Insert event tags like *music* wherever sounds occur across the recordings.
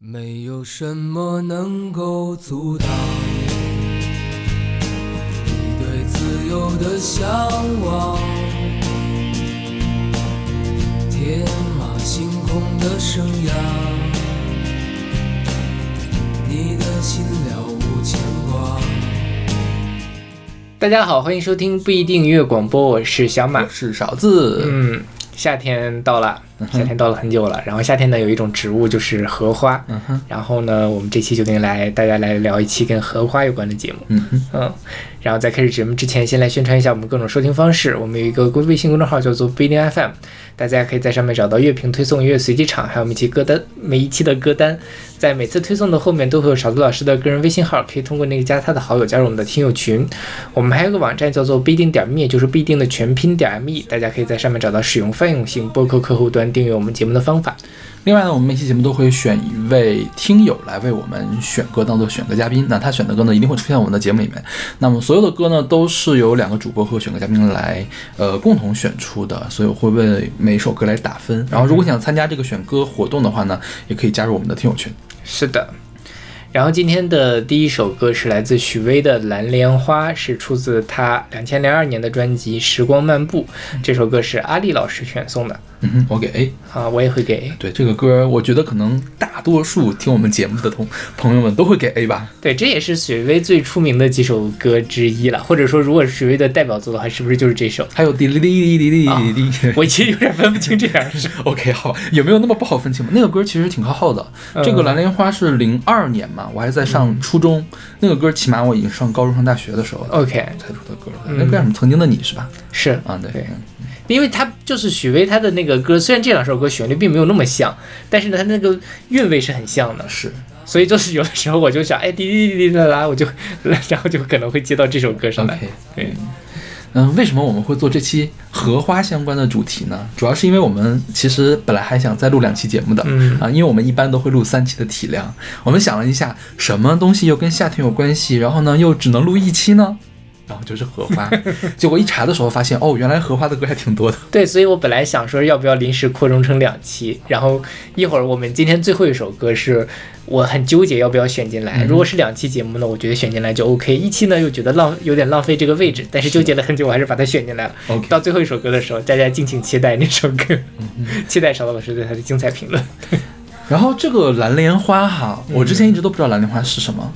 没有什么能够阻挡你对自由的向往，天马行空的生涯，你的心了无牵挂。大家好，欢迎收听不一定音乐广播，我是小马我。是勺子，嗯，夏天到了，夏天到了很久了。然后夏天呢，有一种植物就是荷花。嗯哼，然后呢，我们这期就跟来大家来聊一期跟荷花有关的节目。嗯哼，嗯，然后在开始节目之前，先来宣传一下我们各种收听方式。我们有一个微信公众号叫做不一定 FM，大家可以在上面找到乐评推送、音乐随机场，还有每期歌单每一期的歌单。在每次推送的后面都会有勺子老师的个人微信号，可以通过那个加他的好友加入我们的听友群。我们还有个网站叫做不一定点 me，就是必定的全拼点 me，大家可以在上面找到使用泛用性播客客户端订阅我们节目的方法。另外呢，我们每期节目都会选一位听友来为我们选歌，当做选歌嘉宾。那他选的歌呢，一定会出现在我们的节目里面。那么所有的歌呢，都是由两个主播和选歌嘉宾来呃共同选出的，所以我会为每首歌来打分。然后如果想参加这个选歌活动的话呢，也可以加入我们的听友群。是的。然后今天的第一首歌是来自许巍的《蓝莲花》，是出自他两千零二年的专辑《时光漫步》。这首歌是阿丽老师选送的嗯哼，我给 A。啊，我也会给 A。对这个歌，我觉得可能大多数听我们节目的同朋友们都会给 A 吧。对，这也是许巍最出名的几首歌之一了，或者说，如果是许巍的代表作的话，是不是就是这首？还有滴哩哩哩哩哩哩哩。我其实有点分不清这两首。*laughs* OK，好，有没有那么不好分清吗？那个歌其实挺靠后的。这个《蓝莲花》是零二年嘛，我还在上初中。那个歌起码我已经上高中、上大学的时候了 OK，才出的歌。那歌叫什么？曾经的你是吧？是啊，对对，因为他就是许巍他的那个歌，虽然这两首歌旋律并没有那么像，但是呢，他那个韵味是很像的。是。所以就是有的时候我就想，哎，滴滴滴滴啦啦，我就，*laughs* 然后就可能会接到这首歌上来。对，嗯，为什么我们会做这期荷花相关的主题呢？主要是因为我们其实本来还想再录两期节目的，嗯啊，因为我们一般都会录三期的体量。我们想了一下，什么东西又跟夏天有关系，然后呢又只能录一期呢？然后就是荷花。*laughs* 结果一查的时候发现，哦，原来荷花的歌还挺多的。*laughs* 对，所以我本来想说要不要临时扩容成两期，然后一会儿我们今天最后一首歌是我很纠结要不要选进来。如果是两期节目呢，我觉得选进来就 OK；一期呢又觉得浪有点浪费这个位置，但是纠结了很久，我还是把它选进来了。OK 到最后一首歌的时候，大家敬请期待那首歌，期待勺子老师对它的精彩评论。*laughs* 然后这个蓝莲花哈，我之前一直都不知道蓝莲花是什么。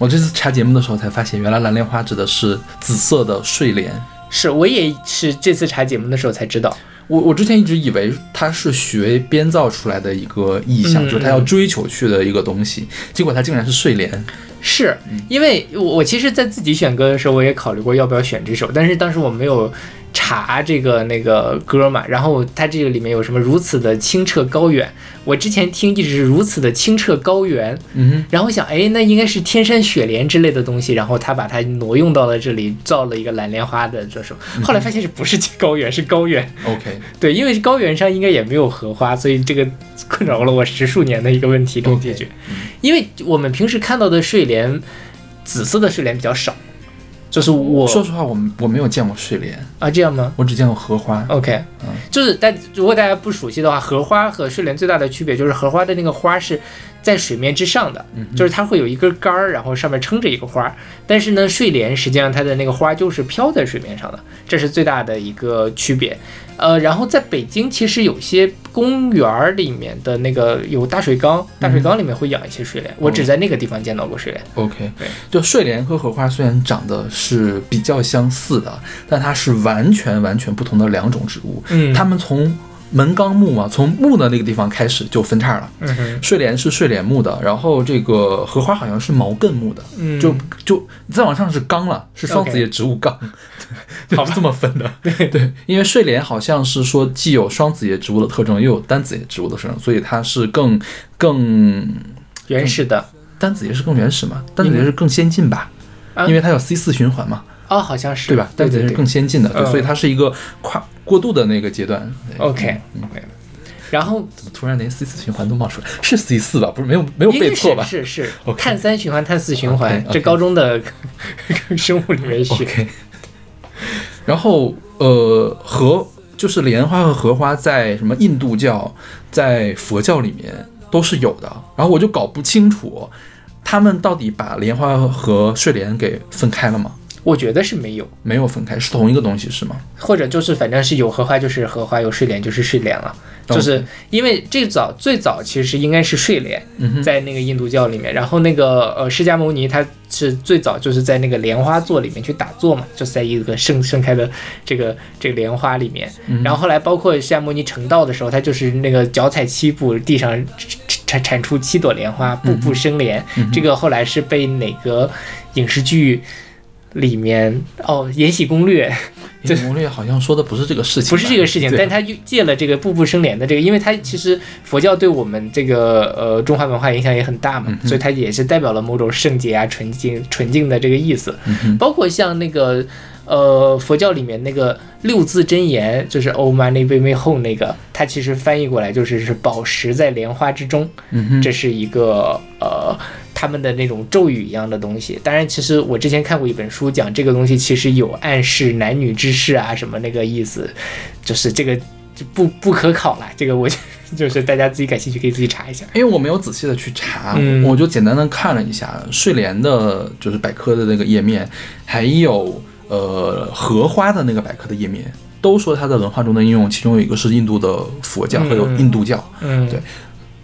我这次查节目的时候才发现，原来蓝莲花指的是紫色的睡莲。是我也是这次查节目的时候才知道。我我之前一直以为它是许巍编造出来的一个意象，嗯就是他要追求去的一个东西，结果它竟然是睡莲。是因为我我其实，在自己选歌的时候，我也考虑过要不要选这首，但是当时我没有查这个那个歌嘛，然后它这个里面有什么如此的清澈高远，我之前听一直是如此的清澈高原，嗯然后想，哎，那应该是天山雪莲之类的东西，然后他把它挪用到了这里，造了一个蓝莲花的这首，后来发现是不是高原，是高原，，OK。对，因为高原上应该也没有荷花，所以这个困扰了我十数年的一个问题没有解决。因为我们平时看到的睡莲，紫色的睡莲比较少，就是我说实话，我我没有见过睡莲，啊这样吗我只见过荷花。？OK，嗯就是但如果大家不熟悉的话，荷花和睡莲最大的区别就是荷花的那个花是在水面之上的，就是它会有一根杆儿，然后上面撑着一个花儿。但是呢，睡莲实际上它的那个花就是飘在水面上的，这是最大的一个区别。呃，然后在北京其实有些公园儿里面的那个有大水缸，大水缸里面会养一些睡莲，我只在那个地方见到过睡莲。OK，对就睡莲和荷花虽然长得是比较相似的，但它是完全完全不同的两种植物。嗯它们从门纲木嘛，从木的那个地方开始就分叉了。嗯，睡莲是睡莲木的，然后这个荷花好像是毛茛木的，嗯。就就再往上是纲了，是双子叶植物纲，对 *laughs* 好吧是这么分的。*laughs* 对。对，因为睡莲好像是说既有双子叶植物的特征，又有单子叶植物的特征，所以它是更更原始的。单子叶是更原始嘛，单子叶是更先进吧，啊因为它有 C 四循环嘛，哦，好像是对吧？单子叶是更先进的，所以它是一个跨过渡的那个阶段。OK OK，然后怎么突然连 C 四循环都冒出来？是 C 四吧？不是没有没有背错吧？是是碳三循环、碳四循环这高中的 *laughs* 生物里面学。OK，然后呃，荷就是莲花和荷花在什么印度教、在佛教里面都是有的。然后我就搞不清楚，他们到底把莲花和睡莲给分开了吗？我觉得是没有，没有分开，是同一个东西是吗？或者就是反正是有荷花就是荷花，有睡莲就是睡莲了。就是因为最早最早其实是应该是睡莲，在那个印度教里面，然后那个呃释迦牟尼他是最早就是在那个莲花座里面去打坐嘛，就是在一个盛盛开的这个这个莲花里面，然后后来包括释迦牟尼成道的时候，他就是那个脚踩七步，地上产产出七朵莲花，步步生莲，这个后来是被哪个影视剧？里面哦，《延禧攻略》，《延禧攻略》好像说的不是这个事情，不是这个事情，但他借了这个步步生莲的这个，因为他其实佛教对我们这个呃中华文化影响也很大嘛，所以它也是代表了某种圣洁啊、纯净、纯净的这个意思。包括像那个呃佛教里面那个六字真言，就是 Om Mani Padme Hum 那个，它其实翻译过来就是是宝石在莲花之中，这是一个呃。他们的那种咒语一样的东西，当然，其实我之前看过一本书，讲这个东西其实有暗示男女之事啊，什么那个意思，就是这个就不不可考了。这个我就是大家自己感兴趣可以自己查一下，因为我没有仔细的去查，我就简单的看了一下睡莲的，就是百科的那个页面，还有呃荷花的那个百科的页面，都说它在文化中的应用，其中有一个是印度的佛教还有印度教，嗯，对。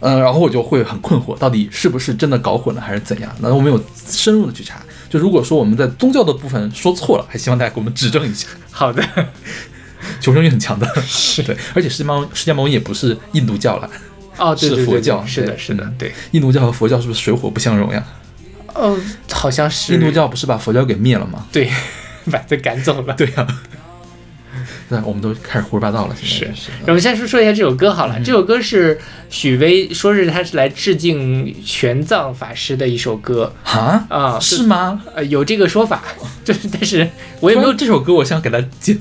嗯，然后我就会很困惑，到底是不是真的搞混了，还是怎样？那我们有深入的去查。就如果说我们在宗教的部分说错了，还希望大家给我们指正一下。*laughs* 好的，*laughs* 求生欲很强的，*laughs* 是对。而且释迦牟释迦牟尼也不是印度教了，哦，是佛教，是的，是的，对。印度教和佛教是不是水火不相容呀？哦，好像是。印度教不是把佛教给灭了吗？对，把他赶走了。对呀。对，我们都开始胡说八道了。是是，我们先说说一下这首歌好了。这首歌是许巍说是他是来致敬玄奘法师的一首歌啊啊，是吗？呃，有这个说法，*laughs* 就是但是我也没有这首歌，我想给他解。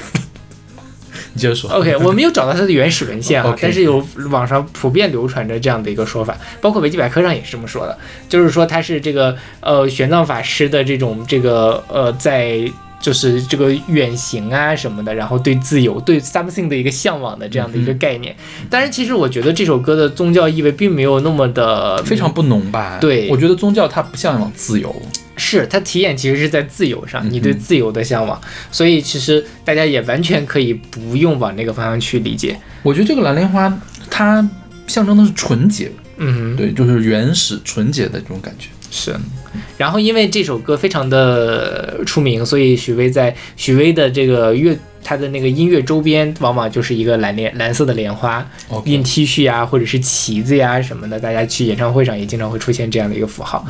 你接着说。OK，我没有找到它的原始文献啊，但是有网上普遍流传着这样的一个说法，包括维基百科上也是这么说的，就是说他是这个呃玄奘法师的这种这个呃在。就是这个远行啊什么的，然后对自由、对 something 的一个向往的这样的一个概念。当然，其实我觉得这首歌的宗教意味并没有那么的非常不浓吧。对，我觉得宗教它不向往自由，是它体验其实是在自由上，你对自由的向往。所以其实大家也完全可以不用往那个方向去理解。我觉得这个蓝莲花它象征的是纯洁，嗯，对，就是原始纯洁的这种感觉。是，然后因为这首歌非常的出名，所以许巍在许巍的这个乐，他的那个音乐周边，往往就是一个蓝莲蓝色的莲花，印 T 恤呀，或者是旗子呀什么的。大家去演唱会上也经常会出现这样的一个符号。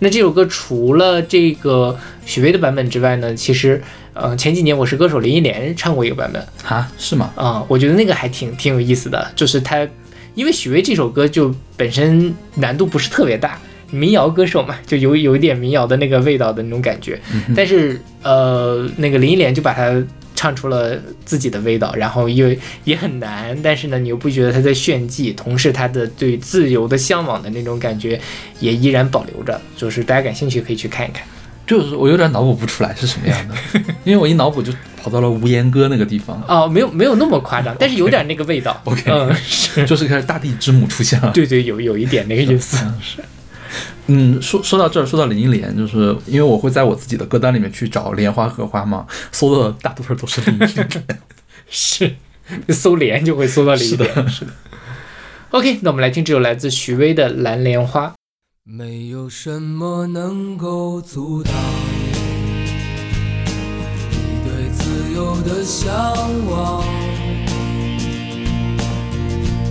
那这首歌除了这个许巍的版本之外呢，其实，呃，前几年我是歌手林忆莲唱过一个版本啊，是吗？啊，我觉得那个还挺挺有意思的，就是他，因为许巍这首歌就本身难度不是特别大。民谣歌手嘛，就有有一点民谣的那个味道的那种感觉，但是呃，那个林忆莲就把它唱出了自己的味道，然后又也很难，但是呢，你又不觉得他在炫技，同时他的对自由的向往的那种感觉也依然保留着，就是大家感兴趣可以去看一看。就是我有点脑补不出来是什么样的，因为我一脑补就跑到了无言歌那个地方。*laughs* 哦，没有没有那么夸张，*laughs* 但是有点那个味道。OK，嗯，是 *laughs* 就是开始大地之母出现了。对对，有有一点那个意思。是。嗯，说说到这儿，说到林忆莲，就是因为我会在我自己的歌单里面去找莲花荷花嘛，搜的大多数都是林忆莲，*laughs* 是搜莲就会搜到林忆莲，是的。OK，那我们来听这首来自许巍的《蓝莲花》。没有什么能够阻挡你对自由的向往，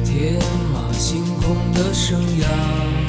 天马行空的生涯。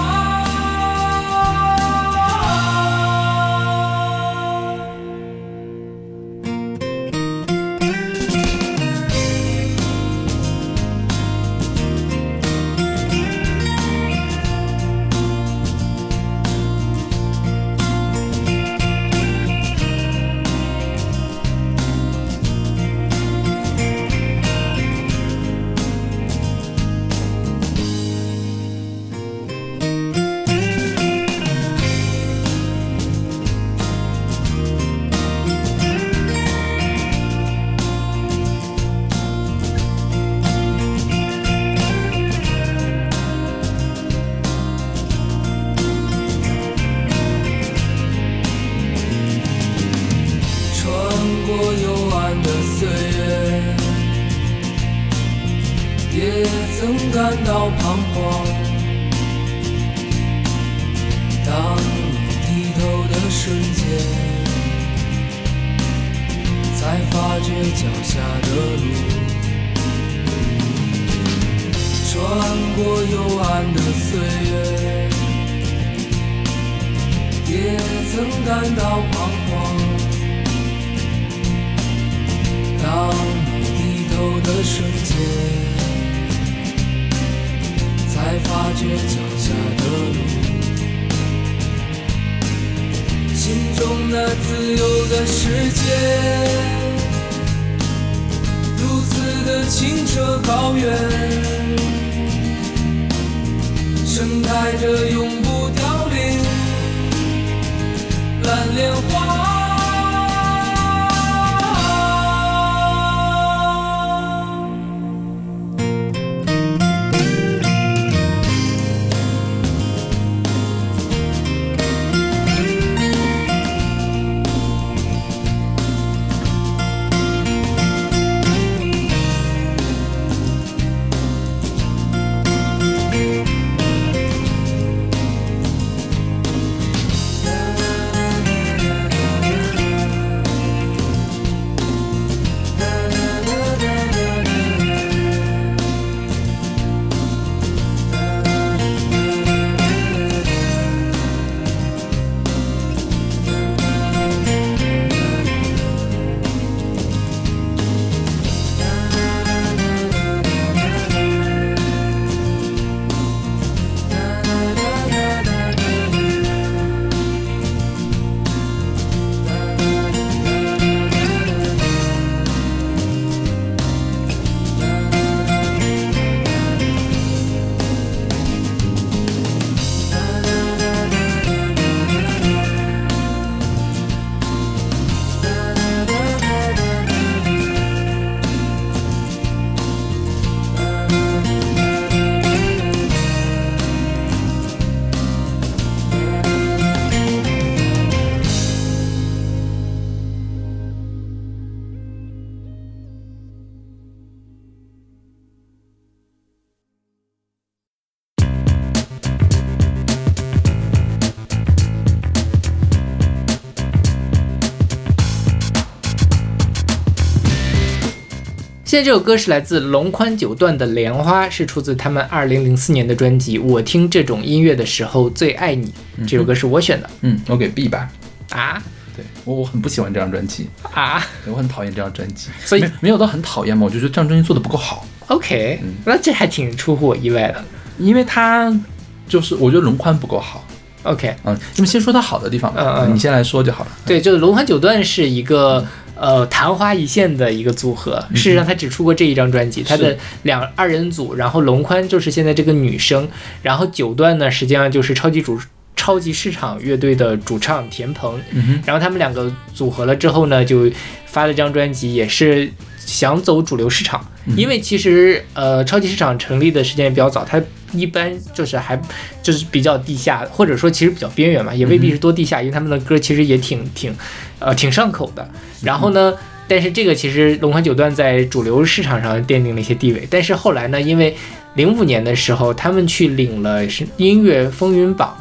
现在这首歌是来自龙宽九段的《莲花》，是出自他们二零零四年的专辑《我听这种音乐的时候最爱你》。这首歌是我选的嗯，我给 B 吧。啊对我我很不喜欢这张专辑，啊我很讨厌这张专辑，所以没没有到很讨厌嘛，我就觉得这张专辑做的不够好，，OK，那这还挺出乎我意外的。因为他就是我觉得龙宽不够好。OK，嗯，那么先说它好的地方吧，嗯嗯你先来说就好了。对，就是龙宽九段是一个呃昙花一现的一个组合。事实上，他只出过这一张专辑，他的两二人组，然后龙宽就是现在这个女生，然后九段呢实际上就是超级主超级市场乐队的主唱田鹏，嗯，然后他们两个组合了之后呢，就发了这张专辑，也是想走主流市场，因为其实呃超级市场成立的时间也比较早，它一般就是还就是比较地下，或者说其实比较边缘嘛，也未必是多地下，因为他们的歌其实也挺挺呃挺上口的。然后呢，但是这个其实龙宽九段在主流市场上奠定了一些地位，但是后来呢，因为零五年的时候他们去领了是音乐风云榜。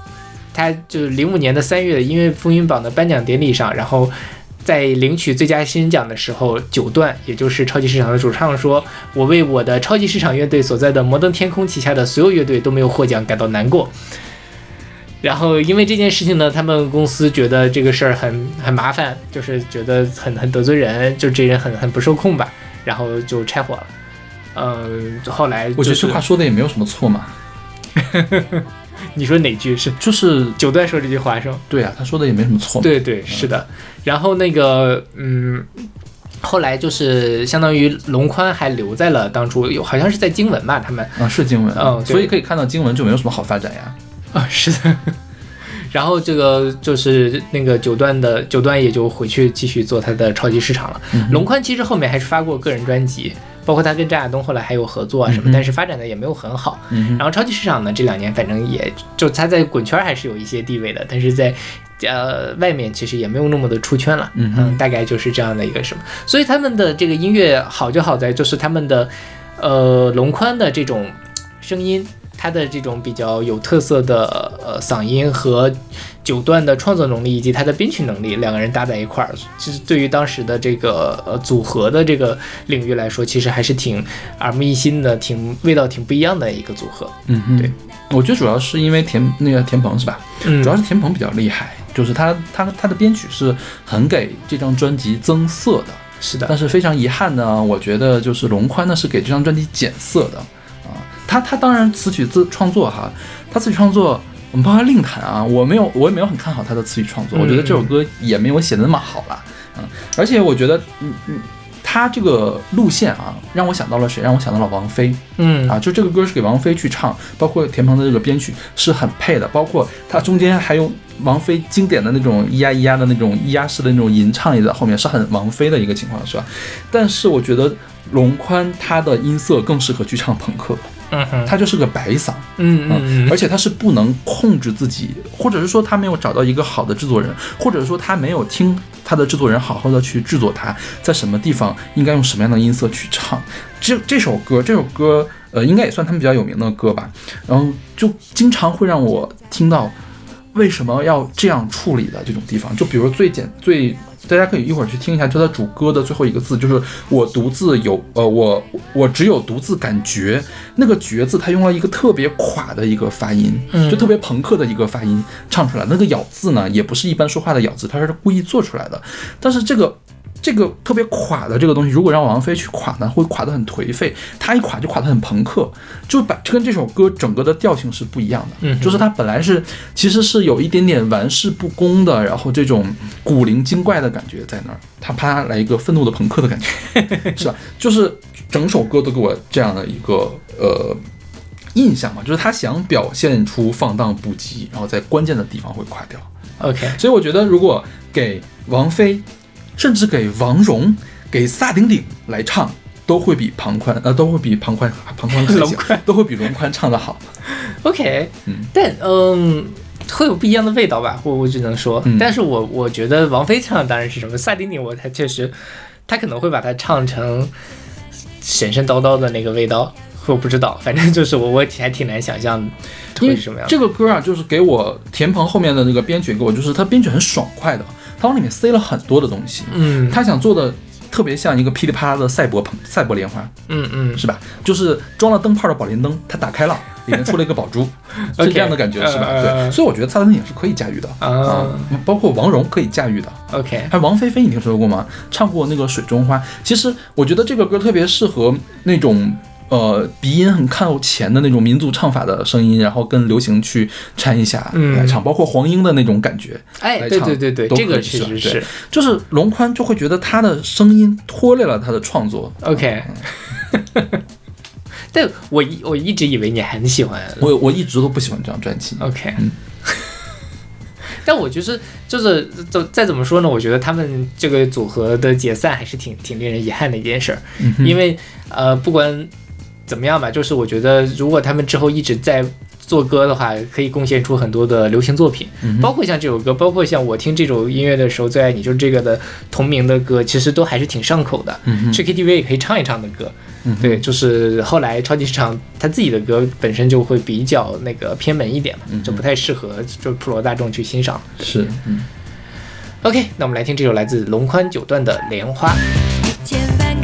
他就是零五年的三月的音乐风云榜的颁奖典礼上，然后在领取最佳新人奖的时候，九段，也就是超级市场的主唱说：“我为我的超级市场乐队所在的摩登天空旗下的所有乐队都没有获奖感到难过。”然后因为这件事情呢，他们公司觉得这个事儿很很麻烦，就是觉得很很得罪人，就这人很很不受控吧，然后就拆伙了。嗯，后来我觉得这话说的也没有什么错嘛，*laughs* 你说哪句是就是九段说这句话是吗？对啊，他说的也没什么错。对对，是的。然后那个，嗯，后来就是相当于龙宽还留在了当初有，好像是在经文吧，他们啊，是经文，嗯所以可以看到经文就没有什么好发展呀。*laughs* 啊，是的。*laughs* 然后这个就是那个九段的九段也就回去继续做他的超级市场了。龙宽其实后面还是发过个人专辑，包括他跟张亚东后来还有合作啊什么，嗯但是发展的也没有很好。嗯然后超级市场呢，这两年反正也就他在滚圈还是有一些地位的，但是在呃外面其实也没有那么的出圈了。嗯哼大概就是这样的一个什么。所以他们的这个音乐好就好在就是他们的呃龙宽的这种声音。他的这种比较有特色的呃嗓音和九段的创作能力以及他的编曲能力，两个人搭在一块儿，其实对于当时的这个呃组合的这个领域来说，其实还是挺耳目一新的，挺味道挺不一样的一个组合。嗯嗯，对，我觉得主要是因为田那个田鹏是吧？嗯主要是田鹏比较厉害，就是他他他的编曲是很给这张专辑增色的。是的，但是非常遗憾呢，我觉得就是龙宽呢是给这张专辑减色的啊。他他当然词曲自创作哈，他词曲创作我们帮他另谈啊。我没有我也没有很看好他的词曲创作，我觉得这首歌也没有写的那么好啦。嗯，而且我觉得嗯嗯。他这个路线啊，让我想到了谁？让我想到了王菲嗯啊！就这个歌是给王菲去唱，包括田鹏的这个编曲是很配的，包括他中间还有王菲经典的那种咿呀咿呀的那种咿呀式的那种吟唱也在后面，是很王菲的一个情况，是吧？但是我觉得龙宽他的音色更适合去唱朋克，嗯哼，他就是个白嗓，嗯嗯嗯而且他是不能控制自己，或者是说他没有找到一个好的制作人，或者说他没有听他的制作人好好的去制作他，在什么地方应该用什么样的音色去唱。这这首歌，这首歌，呃，应该也算他们比较有名的歌吧。然后就经常会让我听到为什么要这样处理的这种地方，就比如最简最。大家可以一会儿去听一下，就它主歌的最后一个字，就是我独自有，呃，我我只有独自感觉，那个“觉”字，它用了一个特别垮的一个发音，嗯就特别朋克的一个发音唱出来。那个咬字呢，也不是一般说话的咬字，它是故意做出来的。但是这个这个特别垮的这个东西，如果让王菲去垮呢，会垮得很颓废。她一垮就垮得很朋克，就把跟这首歌整个的调性是不一样的。嗯就是它本来是其实是有一点点玩世不恭的，然后这种古灵精怪的感觉在那儿，他啪来一个愤怒的朋克的感觉，*laughs* 是吧？就是整首歌都给我这样的一个呃。印象嘛，就是他想表现出放荡不羁，然后在关键的地方会垮掉。，OK，所以我觉得，如果给王菲，甚至给王蓉、给萨顶顶来唱，都会比庞宽呃都会比庞宽庞宽 *laughs* 龙宽。都会比龙宽唱的好。OK，嗯。但嗯，会有不一样的味道吧，我我只能说，嗯。但是我我觉得王菲唱的当然是什么，萨顶顶我才确实，她可能会把它唱成神神叨叨的那个味道，我不知道，反正就是我我还挺难想象会是什么样。这个歌啊，就是给我田鹏后面的那个编曲给我，就是他编曲很爽快的，他往里面塞了很多的东西，嗯他想做的特别像一个噼里啪啦的赛博朋赛博莲花，嗯嗯是吧？就是装了灯泡的宝莲灯，它打开了，*laughs* 里面出了一个宝珠，是这样的感觉，是吧？呃对，所以我觉得萨顶顶是可以驾驭的啊包括王蓉可以驾驭的。，OK，还有王菲菲，你听说过吗？唱过那个《水中花》。其实我觉得这个歌特别适合那种呃鼻音很靠前的那种民族唱法的声音，然后跟流行去掺一下嗯来唱，包括黄英的那种感觉。哎，对对对对，这个确实是就是龙宽就会觉得他的声音拖累了他的创作。OK。*laughs* 但我一我一直以为你很喜欢我我一直都不喜欢这张专辑。OK，、嗯 *laughs* 但我就是就是怎再怎么说呢，我觉得他们这个组合的解散还是挺挺令人遗憾的一件事儿，嗯因为呃不管怎么样吧，就是我觉得如果他们之后一直在做歌的话，可以贡献出很多的流行作品，嗯包括像这首歌，包括像我听这首音乐的时候最爱你，就是这个的同名的歌，其实都还是挺上口的，嗯去 KTV 也可以唱一唱的歌。嗯对，就是后来超级市场他自己的歌本身就会比较那个偏门一点嘛，就不太适合就普罗大众去欣赏。是嗯。OK，那我们来听这首来自龙宽九段的《莲花》。千万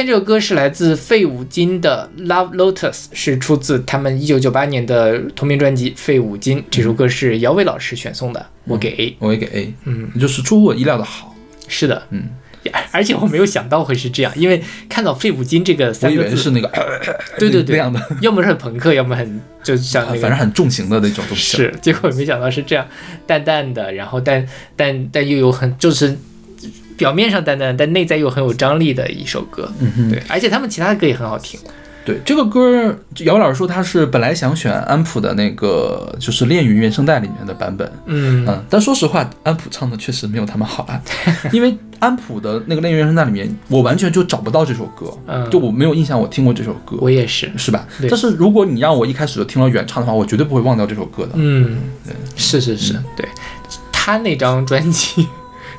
现在这首歌是来自费五金的《Love Lotus》，是出自他们一九九八年的同名专辑《费五金》。这首歌是姚伟老师选送的，我给 A。我也给 A，嗯，就是出乎我意料的好。是的，嗯，而且我没有想到会是这样，因为看到费五金这个三个字，以为是那个，*laughs* 对对对那样的，要么是很朋克，要么很就像那个，反正很重型的那种东西。是，结果没想到是这样，淡淡的，然后但但但又有很就是表面上淡淡，但内在又很有张力的一首歌。嗯哼，对，而且他们其他的歌也很好听。对这个歌，姚老师说他是本来想选安普的那个，就是《恋云》原声带里面的版本。嗯嗯，但说实话，安普唱的确实没有他们好啊，*laughs* 因为安普的那个《恋云》原声带里面，我完全就找不到这首歌，嗯就我没有印象我听过这首歌，我也是。是吧？对但是如果你让我一开始就听了原唱的话，我绝对不会忘掉这首歌的。嗯，对是是是，对他那张专辑，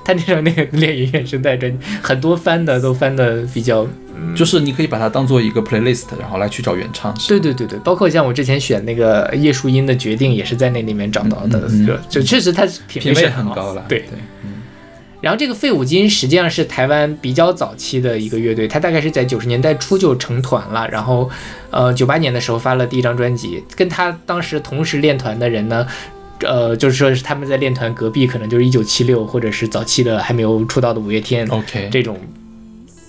他那张那个《恋与》原声带专辑，很多翻的都翻的比较就是你可以把它当做一个 playlist，然后来去找原唱。对对对对，包括像我之前选那个叶树音的决定，也是在那里面找到的就确实他品品味很高了。对对，嗯然后这个废五金实际上是台湾比较早期的一个乐队，它大概是在九十年代初就成团了，然后呃九八年的时候发了第一张专辑，跟他当时同时练团的人呢。呃，就是说是他们在练团隔壁，可能就是一九七六或者是早期的还没有出道的五月天 OK，这种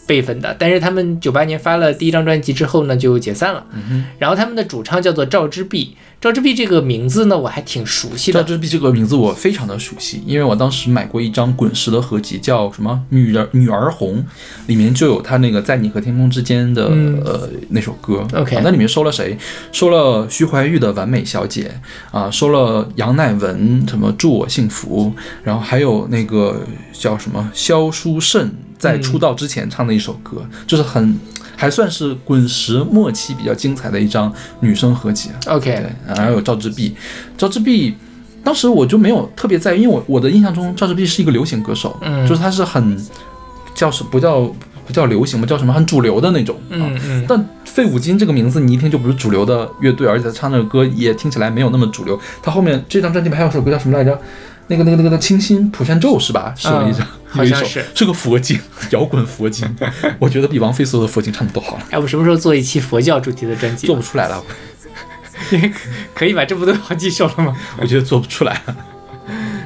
辈分的。但是他们九八年发了第一张专辑之后呢，就解散了。嗯然后他们的主唱叫做赵之璧，赵之璧这个名字呢，我还挺熟悉的。赵之璧这个名字我非常的熟悉，因为我当时买过一张滚石的合集，叫什么《女儿女儿红》，里面就有他那个在你和天空之间的、嗯呃那首歌。OK 啊那里面收了谁？收了徐怀钰的《完美小姐》啊，收了杨乃文什么《祝我幸福》，然后还有那个叫什么萧淑慎在出道之前唱的一首歌，就是很还算是滚石末期比较精彩的一张女生合集。OK，对，然后有赵志碧，赵志碧，当时我就没有特别在意，因为我我的印象中赵志碧是一个流行歌手，嗯就是他是很叫什不叫不叫流行吗？叫什么很主流的那种。啊嗯嗯，但费五金这个名字，你一听就不是主流的乐队，而且他唱那个歌也听起来没有那么主流。他后面这张专辑里面还有首歌叫什么来着？那个那个那个那个清新蒲扇咒是吧？是有一张，嗯好像是是个佛经，*laughs* 摇滚佛经，*laughs* 我觉得比王菲所有的佛经唱的都好了，哎，我什么时候做一期佛教主题的专辑做？不出来了，*laughs* 可以吧？这不都有好几首了吗？我觉得做不出来了。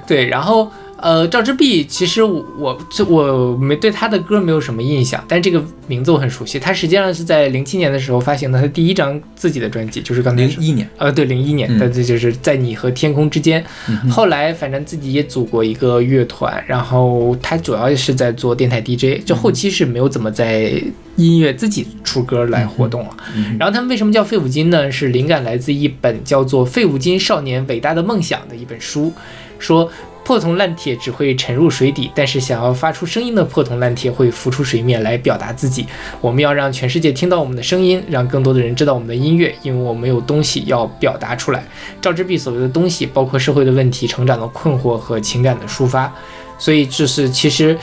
对，然后呃，赵之璧其实我我这我没对他的歌没有什么印象，但这个名字我很熟悉。他实际上是在零七年的时候发行的他第一张自己的专辑，就是刚零一年，呃，对，零一年嗯，这就是在你和天空之间。嗯后来反正自己也组过一个乐团，然后他主要是在做电台 DJ，就后期是没有怎么在音乐自己出歌来活动了。嗯然后他们为什么叫废五金呢？是灵感来自一本叫做《废五金少年伟大的梦想》的一本书，说。破铜烂铁只会沉入水底，但是想要发出声音的破铜烂铁会浮出水面来表达自己。我们要让全世界听到我们的声音，让更多的人知道我们的音乐，因为我们有东西要表达出来。赵之璧所谓的东西，包括社会的问题、成长的困惑和情感的抒发。所以就是其实，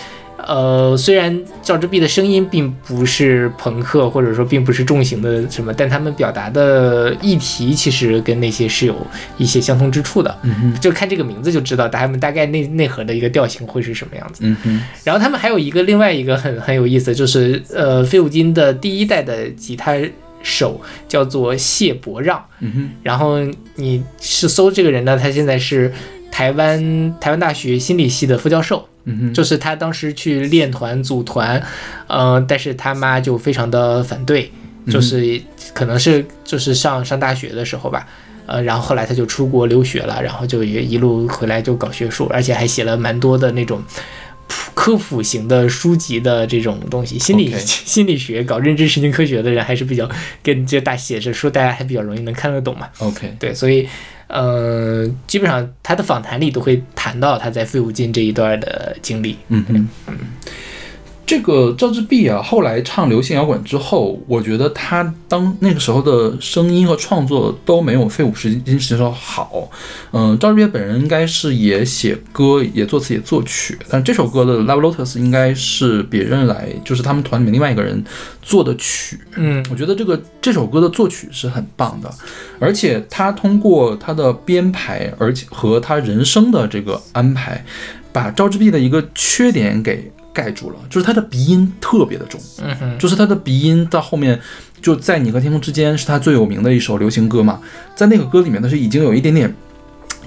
呃，虽然赵之璧的声音并不是朋克，或者说并不是重型的什么，但他们表达的议题其实跟那些是有一些相通之处的。嗯，就看这个名字就知道他们大概内内核的一个调性会是什么样子。嗯哼，然后他们还有一个另外一个很很有意思，就是呃，费五金的第一代的吉他手叫做谢伯让。嗯哼，然后你是搜这个人呢，他现在是台湾台湾大学心理系的副教授，嗯哼，就是他当时去练团组团，呃，但是他妈就非常的反对，就是可能是就是上上大学的时候吧。呃，然后后来他就出国留学了，然后就也一路回来就搞学术，而且还写了蛮多的那种普科普型的书籍的这种东西。心理 *laughs* 心理学搞认知神经科学的人还是比较跟这大写着书，大家还比较容易能看得懂嘛。OK，对，所以呃，基本上他的访谈里都会谈到他在废物金这一段的经历。嗯哼，这个赵志碧啊，后来唱流行摇滚之后，我觉得他当那个时候的声音和创作都没有费五十斤时候好。嗯、赵志碧本人应该是也写歌、也作词、也作曲，但这首歌的《Love Lotus》应该是别人来，就是他们团里面另外一个人做的曲。嗯我觉得这个这首歌的作曲是很棒的，而且他通过他的编排，而且和他人生的这个安排，把赵志碧的一个缺点给盖住了，就是他的鼻音特别的重，嗯哼，就是他的鼻音到后面就在你和天空之间是他最有名的一首流行歌嘛，在那个歌里面呢是已经有一点点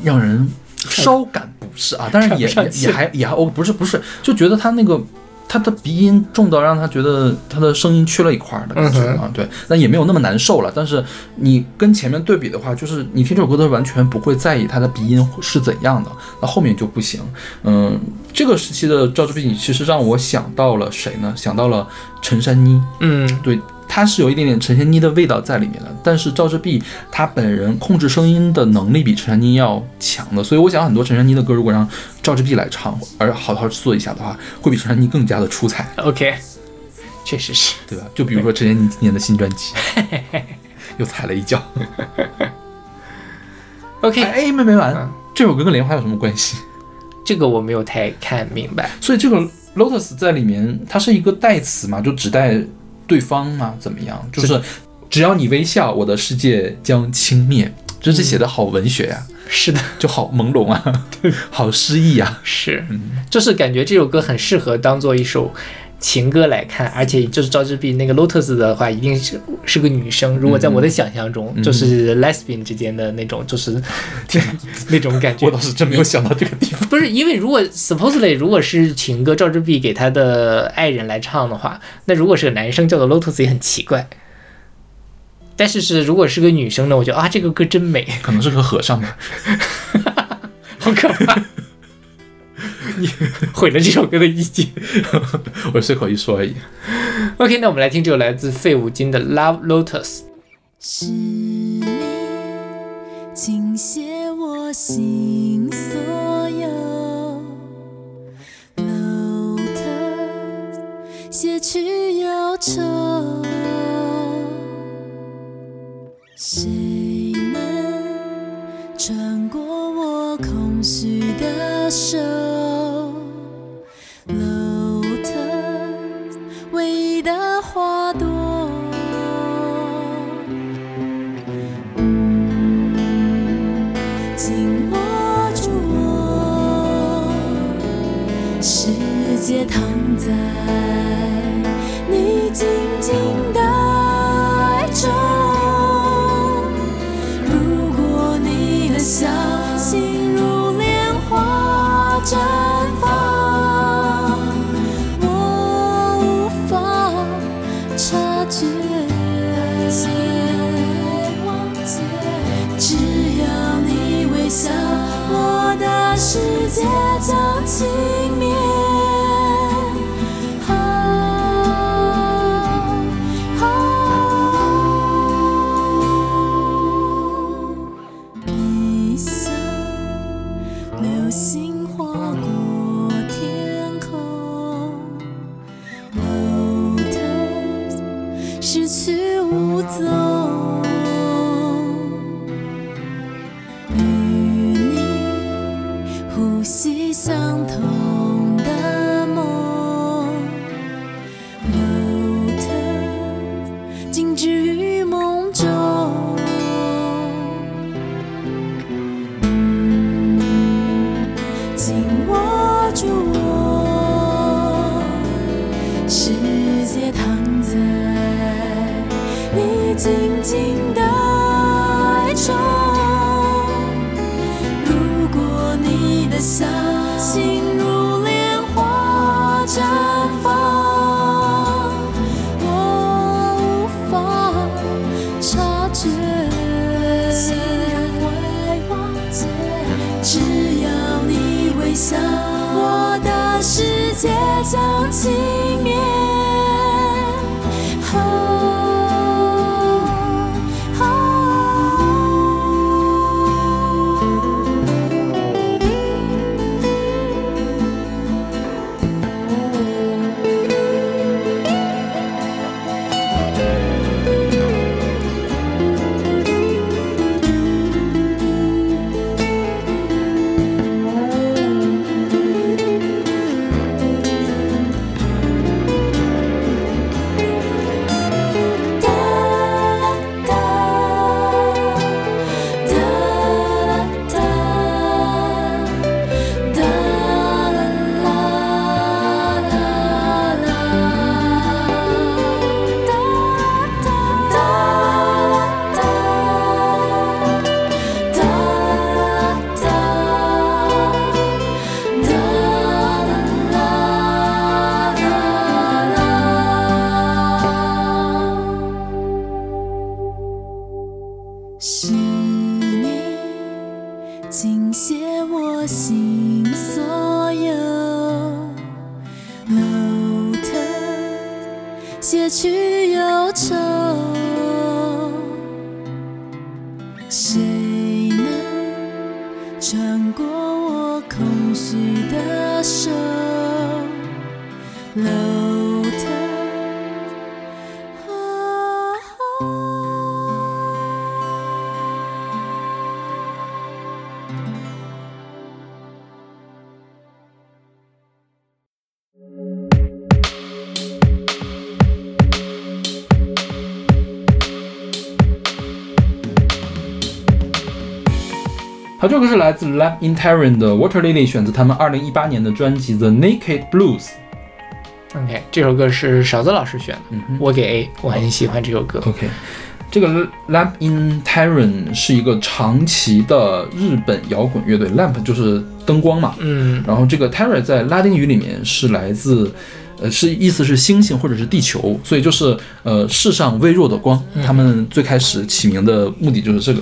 让人稍感不适啊，但是也也还也还哦不是不是，就觉得他那个。他的鼻音重到让他觉得他的声音缺了一块儿的感觉嗯啊，对，那也没有那么难受了。但是你跟前面对比的话，就是你听这首歌的时候完全不会在意他的鼻音是怎样的，那后面就不行。嗯，这个时期的赵志斌其实让我想到了谁呢？想到了陈珊妮，嗯对，他是有一点点陈珊妮的味道在里面的，但是赵志碧他本人控制声音的能力比陈珊妮要强的，所以我想很多陈珊妮的歌如果让赵志碧来唱，而好好做一下的话，会比陈珊妮更加的出彩，，*laughs* OK，确实是。对吧？就比如说陈珊妮今年的新专辑，又踩了一脚。*laughs* OK，哎，没没完，嗯这首歌跟莲花有什么关系？这个我没有太看明白。所以这个 Lotus 在里面，它是一个代词嘛，就指代对方嘛，怎么样？就是只要你微笑，我的世界将轻灭。就是写的好文学呀、是的，就好朦胧啊，对 *laughs* 好诗意啊。是，就是感觉这首歌很适合当做一首情歌来看，而且就是赵志碧那个 Lotus 的话，一定是是个女生。如果在我的想象中，就是 lesbian 之间的那种，就是 *laughs* 那种感觉我。倒是真没有想到这个地方。不是因为如果 supposedly 如果是情歌赵志碧给他的爱人来唱的话，那如果是个男生叫做 Lotus 也很奇怪。但是是如果是个女生呢，我觉得啊这个歌真美，可能是个和尚吧。*laughs* 好可怕。你 *laughs* 毁了这首歌的意境。*laughs* 我随口一说而已。OK，那我们来听这首来自费五金的《Love Lotus》。是你倾泻我心所有，Lotus 写去忧愁，谁能穿过我空虚的手想起。是来自 Lab in Terran 的 Water Lily，选自他们二零一八年的专辑《The Naked Blues》。OK，这首歌是勺子老师选的，嗯哼我给 A，我很喜欢这首歌。OK，这个 Lamp in Terran 是一个长期的日本摇滚乐队，Lamp 就是灯光嘛，嗯然后这个 Terra 在拉丁语里面是来自，呃，是意思是星星或者是地球，所以就是呃世上微弱的光。他们最开始起名的目的就是这个。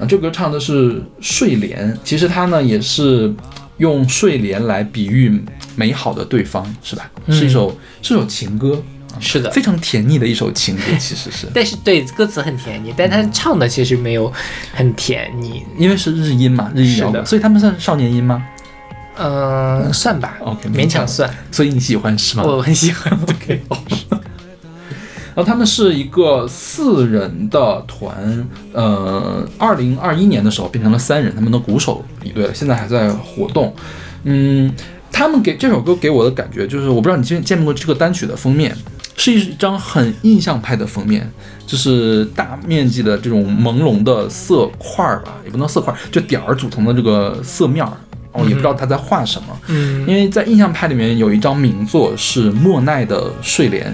啊，这歌唱的是睡莲，其实它呢也是用睡莲来比喻美好的对方，是吧？是一首是一首情歌，是的非常甜腻的一首情歌，其实是。*laughs* 但是对歌词很甜腻，但他唱的其实没有很甜腻。因为是日音嘛，日音摇滚，是的所以他们算少年音吗？嗯、算吧 OK，勉强算，所以你喜欢是吗？我很喜欢。*laughs* OK，然后他们是一个四人的团，呃，二零二一年的时候变成了三人，他们的鼓手离队了，现在还在活动。嗯，他们给这首歌给我的感觉就是，我不知道你见见没过这个单曲的封面，是一张很印象派的封面，就是大面积的这种朦胧的色块儿吧，也不能色块儿，就点儿组成的这个色面儿。哦，也不知道他在画什么，嗯因为在印象派里面有一张名作是莫奈的睡莲，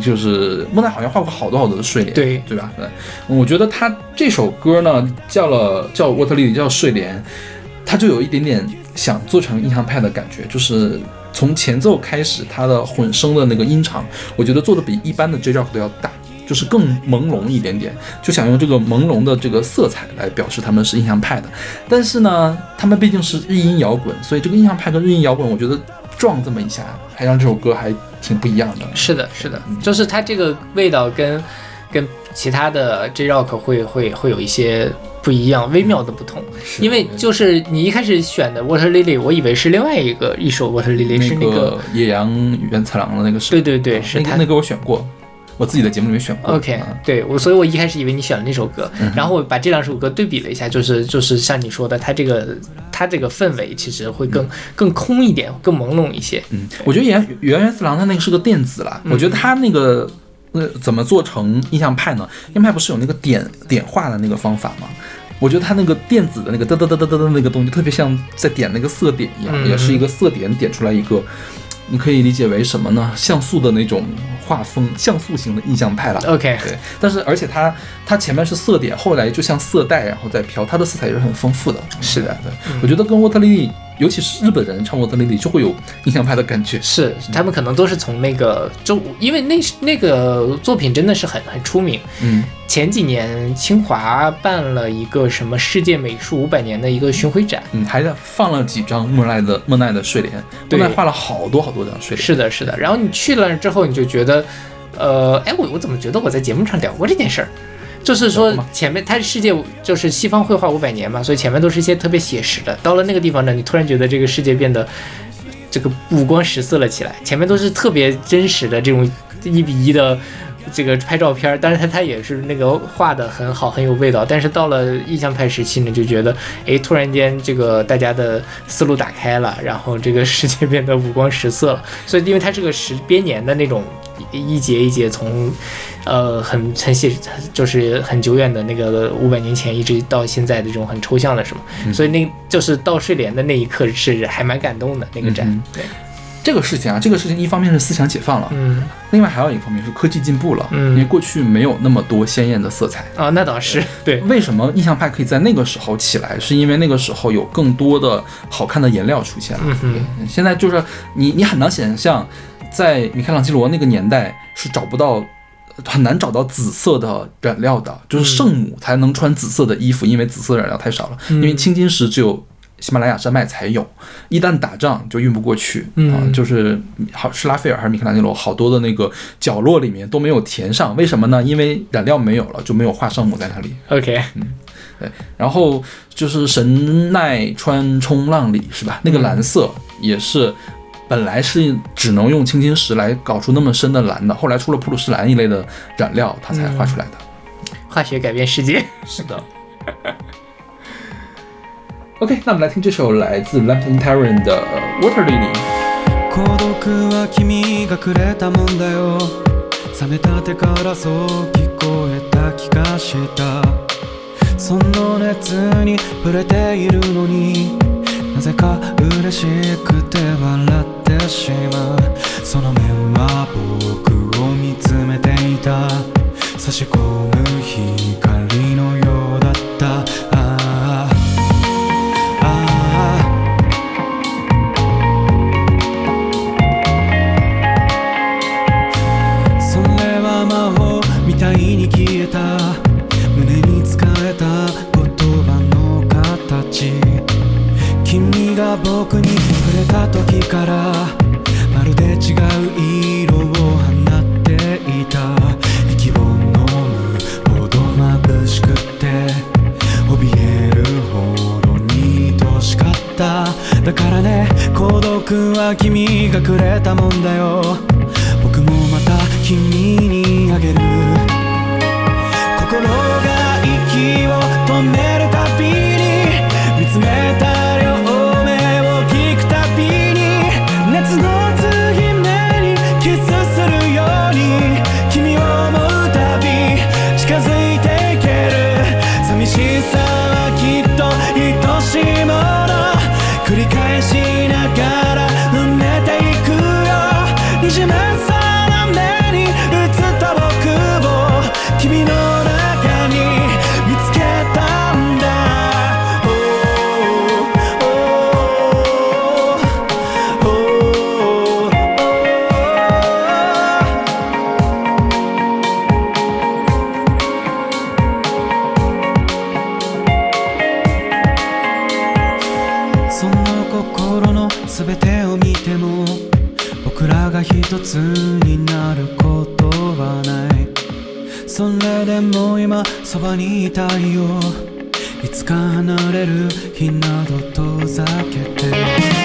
就是莫奈好像画过好多好多的睡莲，对对吧？对，我觉得他这首歌呢叫了叫沃特利里叫睡莲，他就有一点点想做成印象派的感觉，就是从前奏开始，他的混声的那个音场，我觉得做的比一般的 J Rock 都要大。就是更朦胧一点点，就想用这个朦胧的这个色彩来表示他们是印象派的。但是呢，他们毕竟是日音摇滚，所以这个印象派跟日音摇滚，我觉得撞这么一下，还让这首歌还挺不一样的。是的，是的，就是它这个味道跟跟其他的 J Rock 会会会有一些不一样，微妙的不同。因为就是你一开始选的 Water Lily，我以为是另外一个一首 Water Lily，是那那个，野羊原次郎的那个是，对对对，是他那个那个我选过，我自己的节目里面选过。OK，嗯对我，所以我一开始以为你选了那首歌，然后我把这两首歌对比了一下，就是就是像你说的，它这个它这个氛围其实会更、更空一点，更朦胧一些。嗯，我觉得原原原四郎他那个是个电子啦，嗯我觉得他那个那怎么做成印象派呢？印象派不是有那个点点画的那个方法吗？我觉得他那个电子的那个嘚嘚嘚嘚嘚的那个东西，特别像在点那个色点一样，嗯也是一个色点点出来一个，你可以理解为什么呢？像素的那种画风，像素型的印象派了。OK，对，但是而且它它前面是色点，后来就像色带，然后再飘，它的色彩也是很丰富的。是的对，我觉得跟沃特莉莉，尤其是日本人唱沃特莉莉，就会有印象派的感觉。是他们可能都是从那个就因为那那个作品真的是很很出名。嗯，前几年清华办了一个什么世界美术五百年的一个巡回展。嗯，还放了几张莫奈的莫奈的睡莲，对莫奈画了好多好多张睡莲。是的，是的。然后你去了之后，你就觉得，呃，哎，我我怎么觉得我在节目上聊过这件事儿？就是说前面它世界就是西方绘画五百年嘛，所以前面都是一些特别写实的。到了那个地方呢，你突然觉得这个世界变得这个五光十色了起来，前面都是特别真实的这种一比一的。这个拍照片儿，当然它它也是那个画的很好，很有味道。但是到了印象派时期呢，就觉得，哎，突然间这个大家的思路打开了，然后这个世界变得五光十色了。所以，因为它是个十编年的那种一一节一节从，呃，很很写，就是很久远的那个五百年前一直到现在的这种很抽象的什么，所以那就是到睡莲的那一刻是还蛮感动的那个展。嗯对，这个事情啊，这个事情一方面是思想解放了，嗯，另外还有一方面是科技进步了，嗯因为过去没有那么多鲜艳的色彩。啊，那倒是对，为什么印象派可以在那个时候起来？是因为那个时候有更多的好看的颜料出现了。嗯哼，现在就是你，你很难想象，在米开朗基罗那个年代是找不到。很难找到紫色的染料的，就是圣母才能穿紫色的衣服，因为紫色染料太少了。因为青金石只有喜马拉雅山脉才有，一旦打仗就运不过去。嗯啊，就是好是拉斐尔还是米开朗基罗，好多的那个角落里面都没有填上，为什么呢？因为染料没有了，就没有画圣母在那里。OK，嗯，对然后就是神奈川冲浪里是吧？那个蓝色也是本来是只能用青金石来搞出那么深的蓝的，后来出了普鲁士蓝一类的染料，它才画出来的。化学改变世界。是的。OK，那我们来听这首来自 Lamp in Terran 的 Water Lily。孤独は君がくれたもんだよ。覚めたてからそう聞こえた気がした。その熱に触れているのになぜか嬉しくて笑ってしまう。その目は僕を見つめていた。差し込む光に消えた。胸に使えた言葉の形。君が僕に触れた時からまるで違う色を放っていた。息を飲むほど眩しくって怯えるほどに愛しかった。だからね孤独は君がくれたもんだよ。僕もまた君一つになることはない。それでも今そばにいたいよ。いつか離れる日など遠ざけて。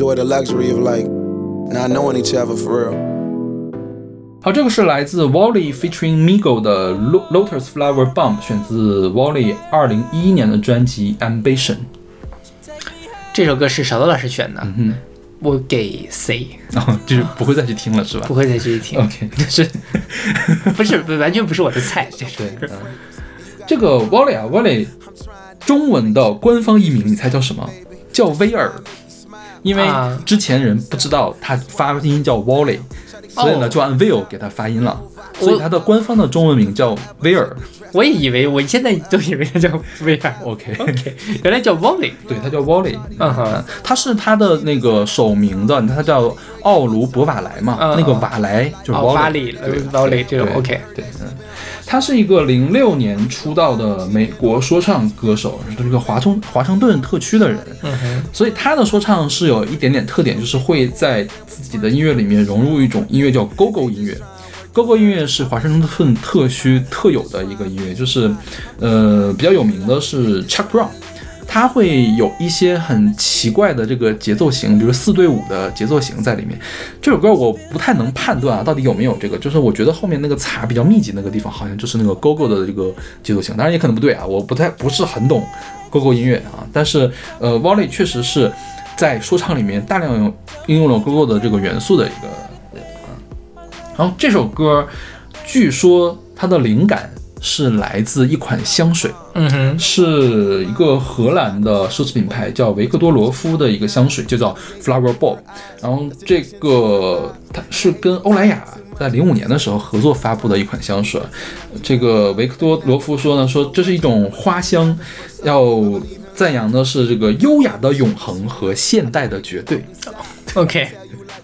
Enjoy the luxury of like not knowing each other for real. 好，这个是来自 Wally featuring Migo 的 Lo- Lotus Flower Bomb，选自 Wally 二零一一年的专辑 Ambition。这首歌是小豆老师选的，嗯我给 C，然后就是不会再去听了，是吧不会再继续听。？OK，就是不是不完全不是我的菜，这是对，嗯，这个 Wally 啊，Wally 中文的官方译名你猜叫什么？叫威尔，因为啊。之前人不知道他发音叫 Wally，所以呢哦就按 Will 给他发音了，所以他的官方的中文名叫威尔。我也以为我现在都以为它叫威尔。OK，OK，原来叫 Wally。对，他叫 Wally，嗯哼，他是他的那个首名的，他叫奥卢博瓦莱嘛，嗯。那个瓦莱就是哦 Wally，、瓦里对 Wally 这种 OK 对，嗯，他是一个零六年出道的美国说唱歌手，是这个华中华盛顿特区的人，所以他的说唱是有一点点特点，就是会在自己的音乐里面融入一种音乐叫 Go Go 音乐。，Go Go 音乐是华盛顿特区特有的一个音乐，就是呃比较有名的是 Chuck Brown。它会有一些很奇怪的这个节奏型，比如四对五的节奏型在里面。这首歌我不太能判断啊，到底有没有这个。就是我觉得后面那个镲比较密集那个地方，好像就是那个 Go Go 的这个节奏型，当然也可能不对啊，我不太不是很懂 Go Go 音乐啊。但是呃，Wally 确实是在说唱里面大量应用了 Go Go 的这个元素的一个。然后这首歌据说它的灵感是来自一款香水。嗯哼，是一个荷兰的奢侈品牌，叫维克多罗夫的一个香水，就叫 Flower Bob。然后这个它是跟欧莱雅在零五年的时候合作发布的一款香水。这个维克多罗夫说呢，说这是一种花香，要赞扬的是这个优雅的永恒和现代的绝对。OK，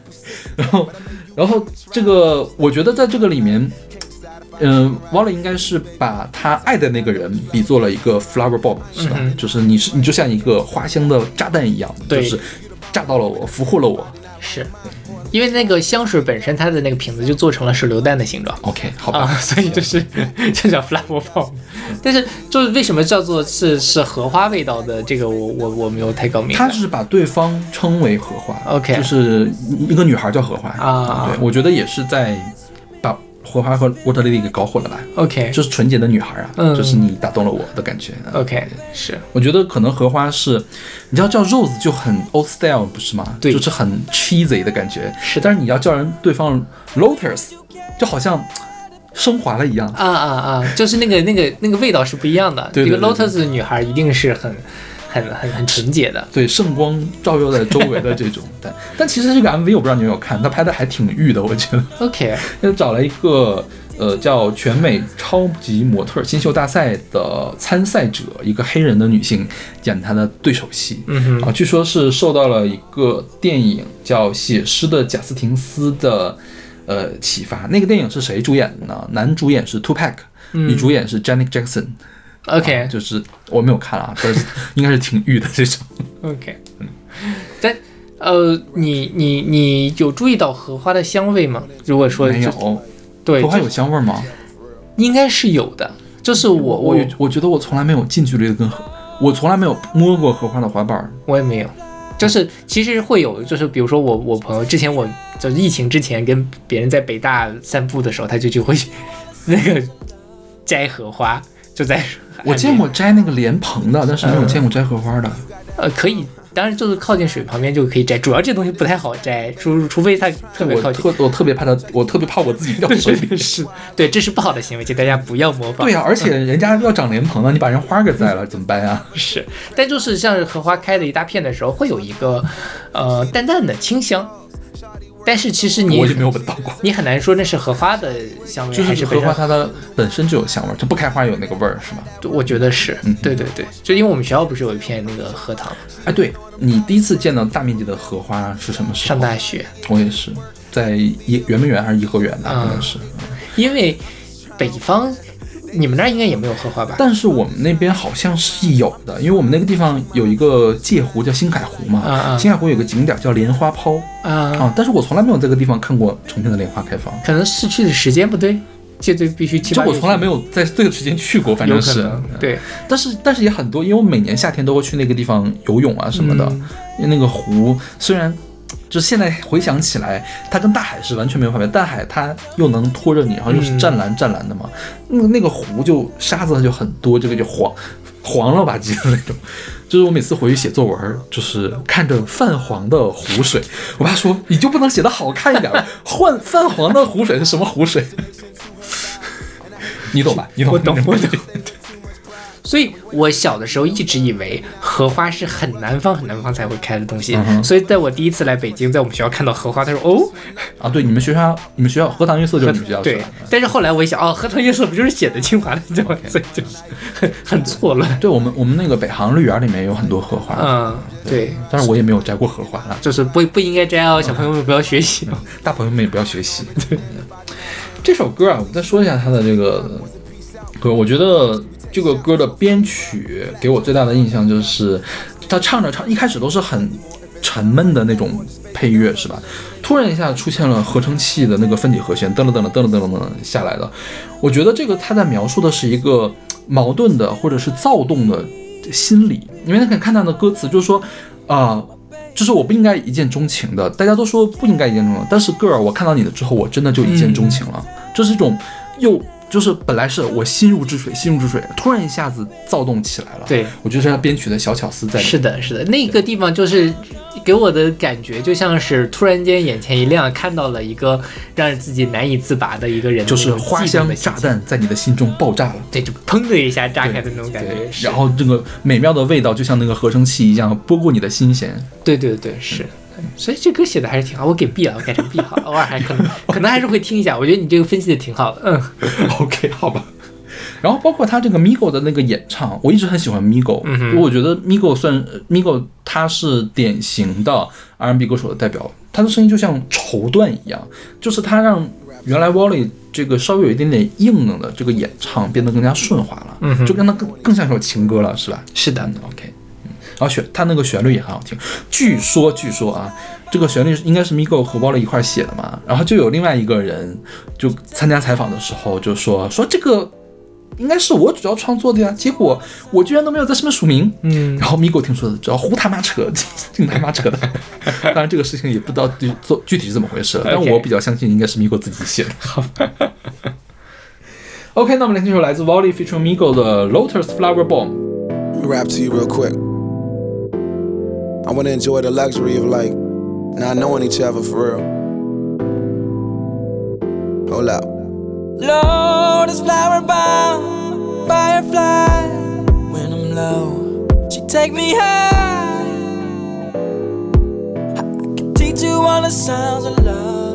*laughs* 然后，然后这个我觉得在这个里面。嗯，Wally 应该是把他爱的那个人比作了一个 flower bomb，是吧？嗯就是你是你就像一个花香的炸弹一样，就是炸到了我，俘获了我。是因为那个香水本身它的那个瓶子就做成了手榴弹的形状。OK，好吧，啊，*laughs* 所以就是 *laughs* 就叫 flower bomb，但是就是为什么叫做是是荷花味道的这个我我我没有太搞明白。他是把对方称为荷花 OK 就是一个女孩叫荷花啊对，我觉得也是在把荷花和 Water Lily 给搞混了吧，OK 就是纯洁的女孩啊，嗯就是你打动了我的感觉。啊 OK 是我觉得可能荷花是，你知道叫 rose 就很 old style 不是吗？对就是很 cheesy 的感觉。是但是你要叫人对方 lotus，就好像升华了一样。啊啊啊，就是那个那个那个味道是不一样的。这个对对对 Lotus 的女孩一定是很很很很纯洁的。对，圣光照耀在周围的这种。但但其实这个 MV 我不知道你有没有看，他拍的还挺御的，我觉得。OK *laughs* 又找了一个呃叫全美超级模特新秀大赛的参赛者，一个黑人的女性演她的对手戏。嗯哼啊，据说是受到了一个电影叫《写诗的贾斯廷斯》的呃启发。那个电影是谁主演的呢？男主演是 Tupac，、女主演是 Janet Jackson。OK 啊就是我没有看啊，*laughs* 但是应该是挺欲的这种。OK，嗯但呃，你你你有注意到荷花的香味吗？如果说没有，对，荷花有香味吗？应该是有的。就是我我我我觉得我从来没有近距离的跟荷，我从来没有摸过荷花的花瓣儿。我也没有，就是其实会有，就是比如说我我朋友之前我就是疫情之前跟别人在北大散步的时候，他就就会 *laughs* 那个摘荷花，就在我见过摘那个莲蓬的，但是没有嗯见过摘荷花的。呃可以，当然就是靠近水旁边就可以摘，主要这东西不太好摘，除除非它特别靠近。特我特别怕它，我特别怕我自己掉水里。是，对，这是不好的行为，请大家不要模仿。对呀、而且人家要长莲蓬呢，你把人花给摘了怎么办呀？*laughs* 是，但就是像荷花开的一大片的时候，会有一个呃淡淡的清香，但是其实你我就没有闻到过。*laughs* 你很难说那是荷花的香味，就是荷花它的本身就有香味儿，它不开花有那个味儿是吧？我觉得是嗯，对对对，就因为我们学校不是有一片那个荷塘，哎，对你第一次见到大面积的荷花是什么时候？上大学，我也是在颐圆明园还是颐和园的，嗯可能是。因为北方你们那儿应该也没有荷花吧？但是我们那边好像是有的，因为我们那个地方有一个界湖叫新海湖嘛，啊啊新海湖有个景点叫莲花抛啊，啊，但是我从来没有在这个地方看过重庆的莲花开放，可能是去的时间不对，就对必须七就我从来没有在这个时间去过，反有正是。对但是但是也很多，因为我每年夏天都会去那个地方游泳啊什么的，那个湖虽然。就现在回想起来，它跟大海是完全没有分别。大海它又能拖着你，然后又是湛蓝湛蓝的嘛。那个那个湖就沙子它就很多，这个就黄黄了吧唧的那种。*laughs* 就是我每次回去写作文，就是看着泛黄的湖水，我爸说你就不能写的好看一点吗？*laughs* 换泛黄的湖水是什么湖水？*laughs* 你懂吧？你懂？我懂我懂。所以我小的时候一直以为荷花是很南方很南方才会开的东西，嗯所以在我第一次来北京，在我们学校看到荷花，他说哦，啊，对，你们学校，你们学校荷塘月色就是你们学校对，但是后来我一想，哦，荷塘月色不就是写的清华的，对吧？所以就是很很错乱。*laughs* 对我们我们那个北航绿园里面有很多荷花，嗯，对，但是我也没有摘过荷花啊。就是不不应该摘哦，小朋友们不要学习哦。*laughs* 大朋友们也不要学习。*laughs* 对，这首歌啊，我们再说一下它的这个歌，我觉得这个歌的编曲给我最大的印象就是他唱着唱一开始都是很沉闷的那种配乐是吧？突然一下出现了合成器的那个分解和弦噔噔噔噔噔噔噔下来的我觉得这个他在描述的是一个矛盾的或者是躁动的心理因为他可以看到的歌词就是说啊就是我不应该一见钟情的大家都说不应该一见钟情但是 girl 我看到你了之后我真的就一见钟情了这是一种又就是本来是我心如止水，心如止水，突然一下子躁动起来了。对，我觉得是他编曲的小巧思在。是的，是的，那个地方就是给我的感觉，就像是突然间眼前一亮，看到了一个让自己难以自拔的一个人的就是花香炸弹在你的心中爆炸了。对，就砰的一下炸开的那种感觉。，然后这个美妙的味道就像那个合成器一样拨过你的心弦。对对对，是。所以这歌写的还是挺好，我给 B 了，我改成 B 好了，偶尔还可能 *laughs* 可能还是会听一下。我觉得你这个分析的挺好的，嗯，*laughs* OK，好吧。然后包括他这个 Migo 的那个演唱，我一直很喜欢 Migo，、嗯哼因为我觉得 Migo 算呃 Migo 他是典型的 R&B 歌手的代表，他的声音就像绸缎一样，就是他让原来 Wally 这个稍微有一点点硬朗的这个演唱变得更加顺滑了，嗯哼就让他更更像一首情歌了，是吧？是的嗯，OK，嗯，然后旋他那个旋律也很好听，据说据说啊，这个旋律应该是 Migo 和 Wally 一块儿写的嘛，然后就有另外一个人就参加采访的时候就说说这个应该是我主要创作的呀，结果我居然都没有在上面署名，嗯，然后 Migo 听说的只要胡他妈扯，净他妈扯的，当然这个事情也不知道具做具体是怎么回事了，*laughs* 但我比较相信应该是 Migo 自己写的。好，*laughs* OK，那我们来听一首来自 Wally featuring Migo 的 Lotus Flower Bomb。Rap to you real quick. I want to enjoy the luxury of like not knowing each other for real. Hold up. Lotus flower bomb, firefly. When I'm low, she take me high. I can teach you all the sounds of love.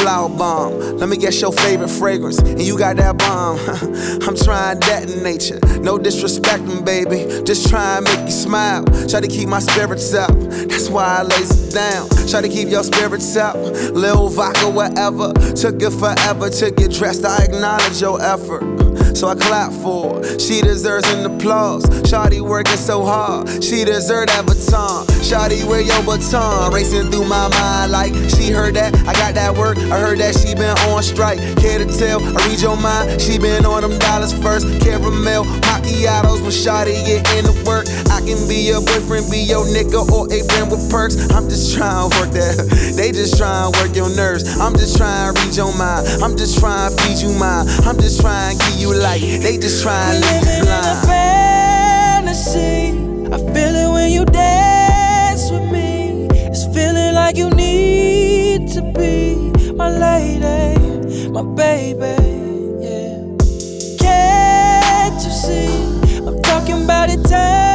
Flower bomb. Let me guess your favorite fragrance. And you got that bomb. *laughs* I'm trying that in nature. No disrespecting, baby. Just try and make you smile. Try to keep my spirits up. That's why I lays down. Try to keep your spirits up. Lil vodka, whatever. Took it forever to get dressed. I acknowledge your effort. So I clap for her. She deserves an applause. Shawty working so hard. She deserves that baton. Shawty, wear your baton. Racing through my mind like she heard that. I got that work. I heard that she been on strike. Care to tell? I read your mind. She been on them dollars first. Caramel macchiatos when Shawty get into work. I can be your boyfriend, be your nigga, or a friend with perks. I'm just trying to work that. *laughs* They just trying to work your nerves. I'm just trying to read your mind. I'm just trying to feed you mine. I'm just trying to give you light. They just try to leave Living in a fantasy. I feel it when you dance with me. It's feeling like you need to be my lady, my baby. Yeah. Can't you see? I'm talking about eternity.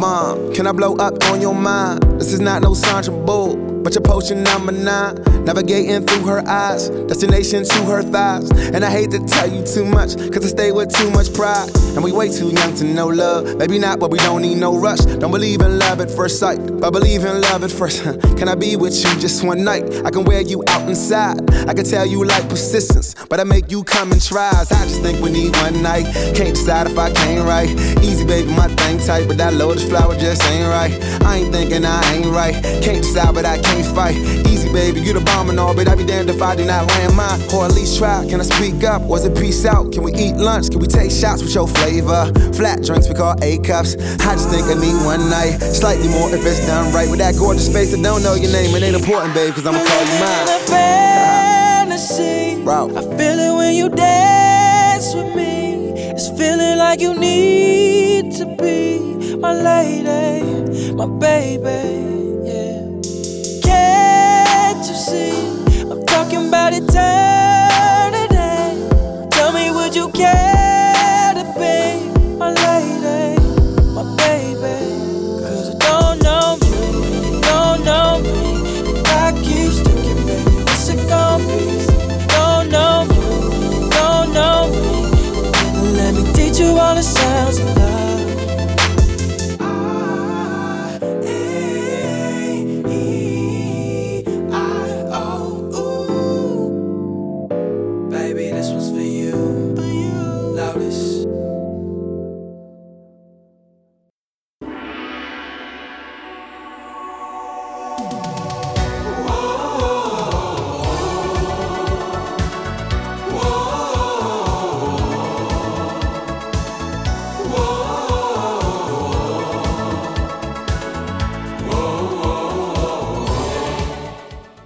Bomb. Can I blow up on your mind? This is not no Sandra Bull, your potion number nine. Navigating through her eyes, destination to her thighs. And I hate to tell you too much, cause I stay with too much pride. And we way too young to know love. Maybe not, but we don't need no rush. Don't believe in love at first sight, but believe in love at first. *laughs* Can I be with you just one night? I can wear you out inside. I can tell you like persistence, but I make you come and try. I just think we need one night. Can't decide if I can't right. Easy, baby, my thing tight, but that lotus flower just ain't right. I ain't thinking I ain't right. Can't decide, but I can't fight. Easy, baby, you the bomb and all, but I be damned if I do not land mine. Or at least try. Can I speak up? Was it peace out? Can we eat lunch? Can we take shots with your flavor? Flat drinks we call A cups. I just think I need one night. Slightly more if it's done right. With that gorgeous face, I don't know your name. It ain't important, babe, cause I'ma call you In a fantasy. I feel it when you dance with me. It's feeling like you need to be my lady, my baby. See? I'm talking about eternity. Tell me, would you care to be my lady,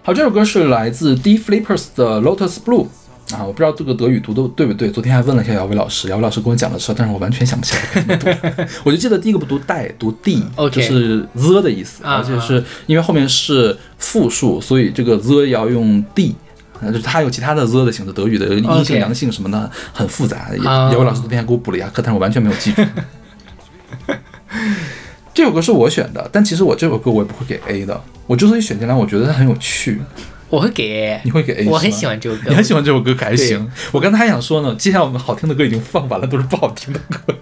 好，这首歌是来自 D Flippers 的 Lotus Blue。啊，我不知道这个德语读的对不对。昨天还问了一下姚伟老师，姚伟老师跟我讲了说，但是我完全想不起来怎么读。*laughs* 我就记得第一个不读带，读 d，OK 就是 the 的意思，啊而且是因为后面是复数，所以这个 the 要用 d。呃就是它有其他的 the 的形式，德语的阴性、阳性什么的很复杂。姚伟老师昨天还给我补了一下课，但是我完全没有记住。*laughs* 这首歌是我选的，但其实我这首歌我也不会给 A 的。我之所以选进来，我觉得它很有趣。我会给你会给 A？我很喜欢这首歌，你很喜欢这首歌，可还行。我刚才还想说呢，接下来我们好听的歌已经放完了，都是不好听的歌。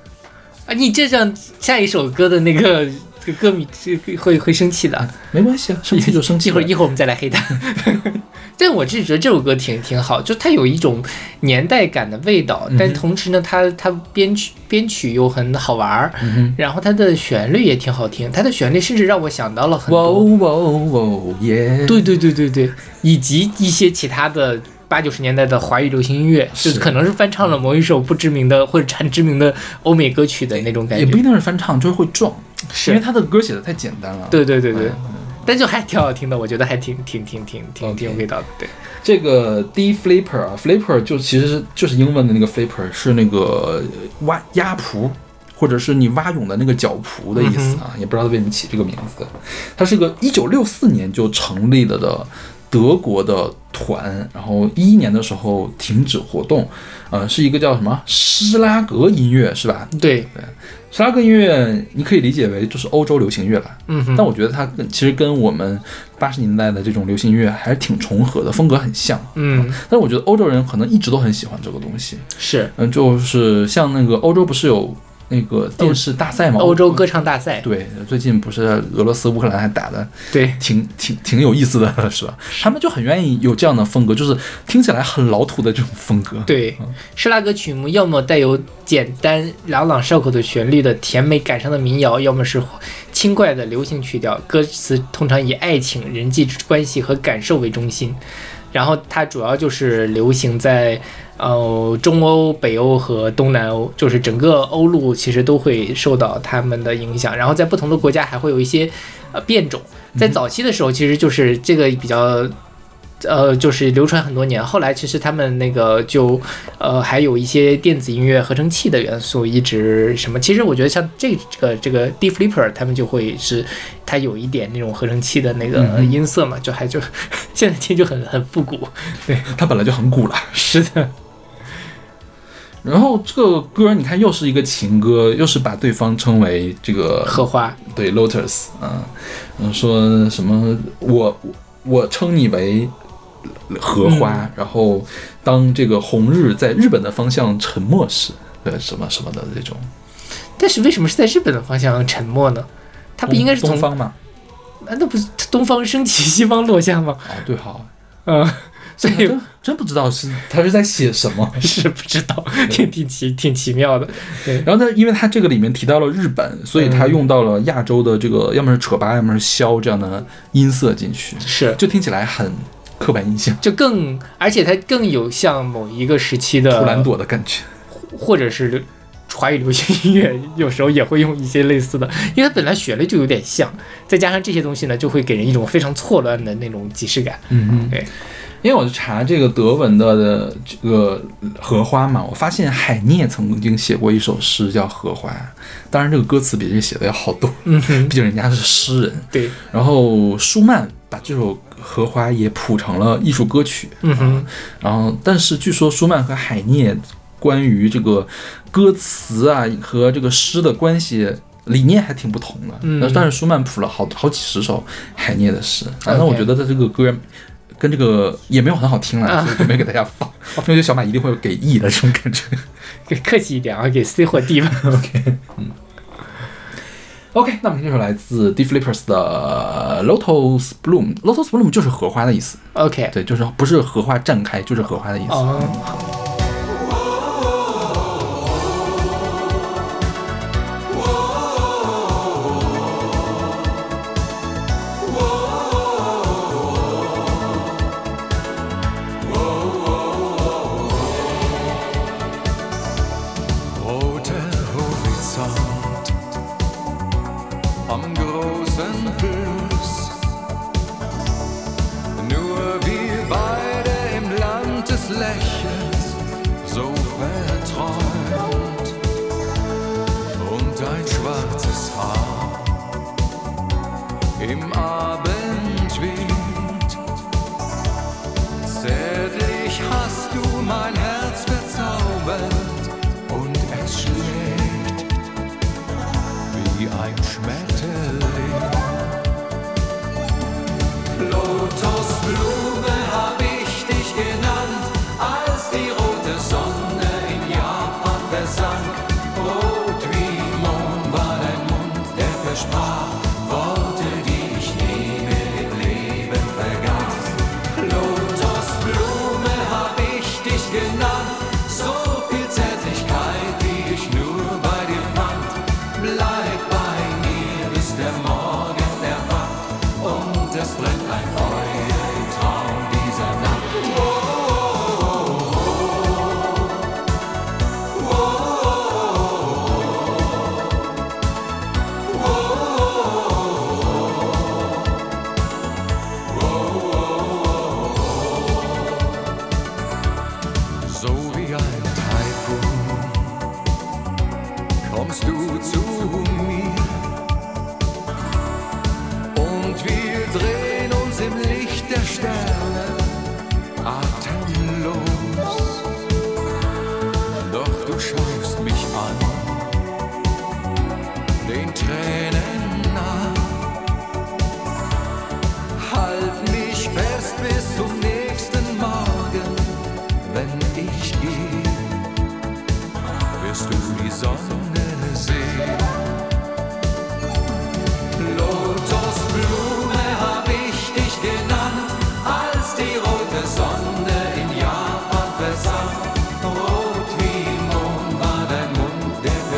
啊！你这样下一首歌的那个这个歌迷这个会会生气的。没关系啊，生气就生气。一会儿一会儿我们再来黑他。*laughs* 但我是觉得这首歌挺挺好，就它有一种年代感的味道，嗯但同时呢，它它编曲编曲又很好玩儿，嗯然后它的旋律也挺好听，它的旋律甚至让我想到了很哇哦，哇哦耶！对对对对对，以及一些其他的。八九十年代的华语流行音乐，就是可能是翻唱了某一首不知名的或者很知名的欧美歌曲的那种感觉，也不一定是翻唱，就是会撞，是因为，他的歌写的太简单了。，对对对对，但就还挺好听的，我觉得还挺挺挺挺挺挺有味道的，对。这个 D flipper 啊，flipper 就其实就是英文的那个 flipper，是那个挖鸭蹼。或者是你蛙泳的那个脚蹼的意思啊，也不知道他为什么起这个名字。它是个一九六四年就成立了的德国的团，然后一一年的时候停止活动，呃，是一个叫什么施拉格音乐是吧？对对，施拉格音乐你可以理解为就是欧洲流行乐了，嗯哼，但我觉得它跟其实跟我们八十年代的这种流行音乐还是挺重合的，风格很像。嗯但是我觉得欧洲人可能一直都很喜欢这个东西。是嗯，就是像那个欧洲不是有那个电视大赛嘛？欧洲歌唱大赛，对，最近不是俄罗斯乌克兰还打的对，挺挺挺有意思的，*laughs* 是吧？他们就很愿意有这样的风格，就是听起来很老土的这种风格。对，施拉格曲目要么带有简单朗朗上口的旋律的甜美感伤的民谣，要么是轻快的流行曲调，歌词通常以爱情、人际关系和感受为中心。然后它主要就是流行在呃中欧、北欧和东南欧，就是整个欧陆其实都会受到他们的影响。然后在不同的国家还会有一些呃变种。在早期的时候，其实就是这个比较呃，就是流传很多年。后来其实他们那个就呃，还有一些电子音乐合成器的元素一直什么。其实我觉得像这这个这个 D Flipper，他们就会是它有一点那种合成器的那个嗯音色嘛，就还就 *laughs* 现在听就很很复古。对它本来就很古了。是的，*laughs* 然后这个歌你看又是一个情歌，又是把对方称为这个荷花，对 Lotus 啊，嗯，说什么我我称你为荷花，然后当这个红日在日本的方向沉没时，呃，什么什么的这种，但是为什么是在日本的方向沉没呢？它不应该是从东方吗？难道不是东方升起，西方落下吗？啊，对，好，嗯，所以真真不知道是他是在写什么。*laughs* 是不知道，挺挺奇挺奇妙的。对，然后呢，因为他这个里面提到了日本，所以他用到了亚洲的这个，要么是扯巴，要么是箫这样的音色进去，是就听起来很刻板印象，就更，而且它更有像某一个时期的图兰朵的感觉。或者是华语流行音乐，有时候也会用一些类似的，因为它本来旋律就有点像，再加上这些东西呢，就会给人一种非常错乱的那种即视感。嗯嗯，对。因为我就查这个德文的的这个荷花嘛，我发现海涅曾经写过一首诗叫《荷花》，当然这个歌词比这个写的要好多，嗯哼，*laughs* 毕竟人家是诗人。对，然后舒曼把这首《荷花》也谱成了艺术歌曲，嗯哼，然后但是据说舒曼和海涅关于这个歌词啊和这个诗的关系。理念还挺不同的，嗯但是舒曼谱了好好几十首海涅的诗，反正我觉得他这个歌跟这个也没有很好听了，啊所以就没给大家放。*laughs* 我觉得小马一定会给 E 的这种感觉。给客气一点啊，给 C 或 D 吧。OK，那我们听这首来自 d e f l i p p e r s 的 Lotus Bloom。Lotus Bloom 就是荷花的意思，OK，对，就是不是荷花绽开，就是荷花的意思。哦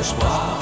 espoir.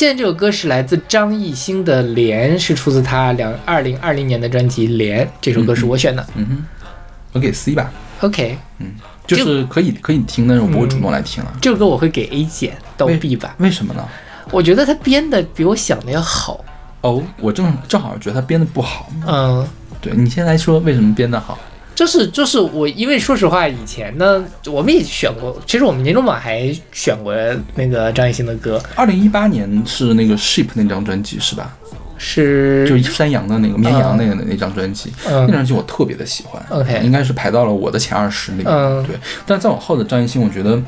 现在这首歌是来自张艺兴的《莲》，是出自他两二零二零年的专辑《莲》。这首歌是我选的。嗯哼，我给 C 吧，OK，嗯就是可以可以听，但是我不会主动来听了。这首歌我会给 A 减到 B 吧。为什么呢？我觉得他编的比我想的要好。哦，我正正好觉得他编的不好。嗯，对你先来说为什么编的好？就是就是我，因为说实话，以前呢，我们也选过，其实我们年终榜还选过那个张艺兴的歌，二零一八年是那个 Sheep 那张专辑是吧？是就是山羊的那个绵羊那个那张专辑，嗯那张专辑我特别的喜欢 OK 应该是排到了我的前二十里面。嗯对，但是再往后的张艺兴，我觉得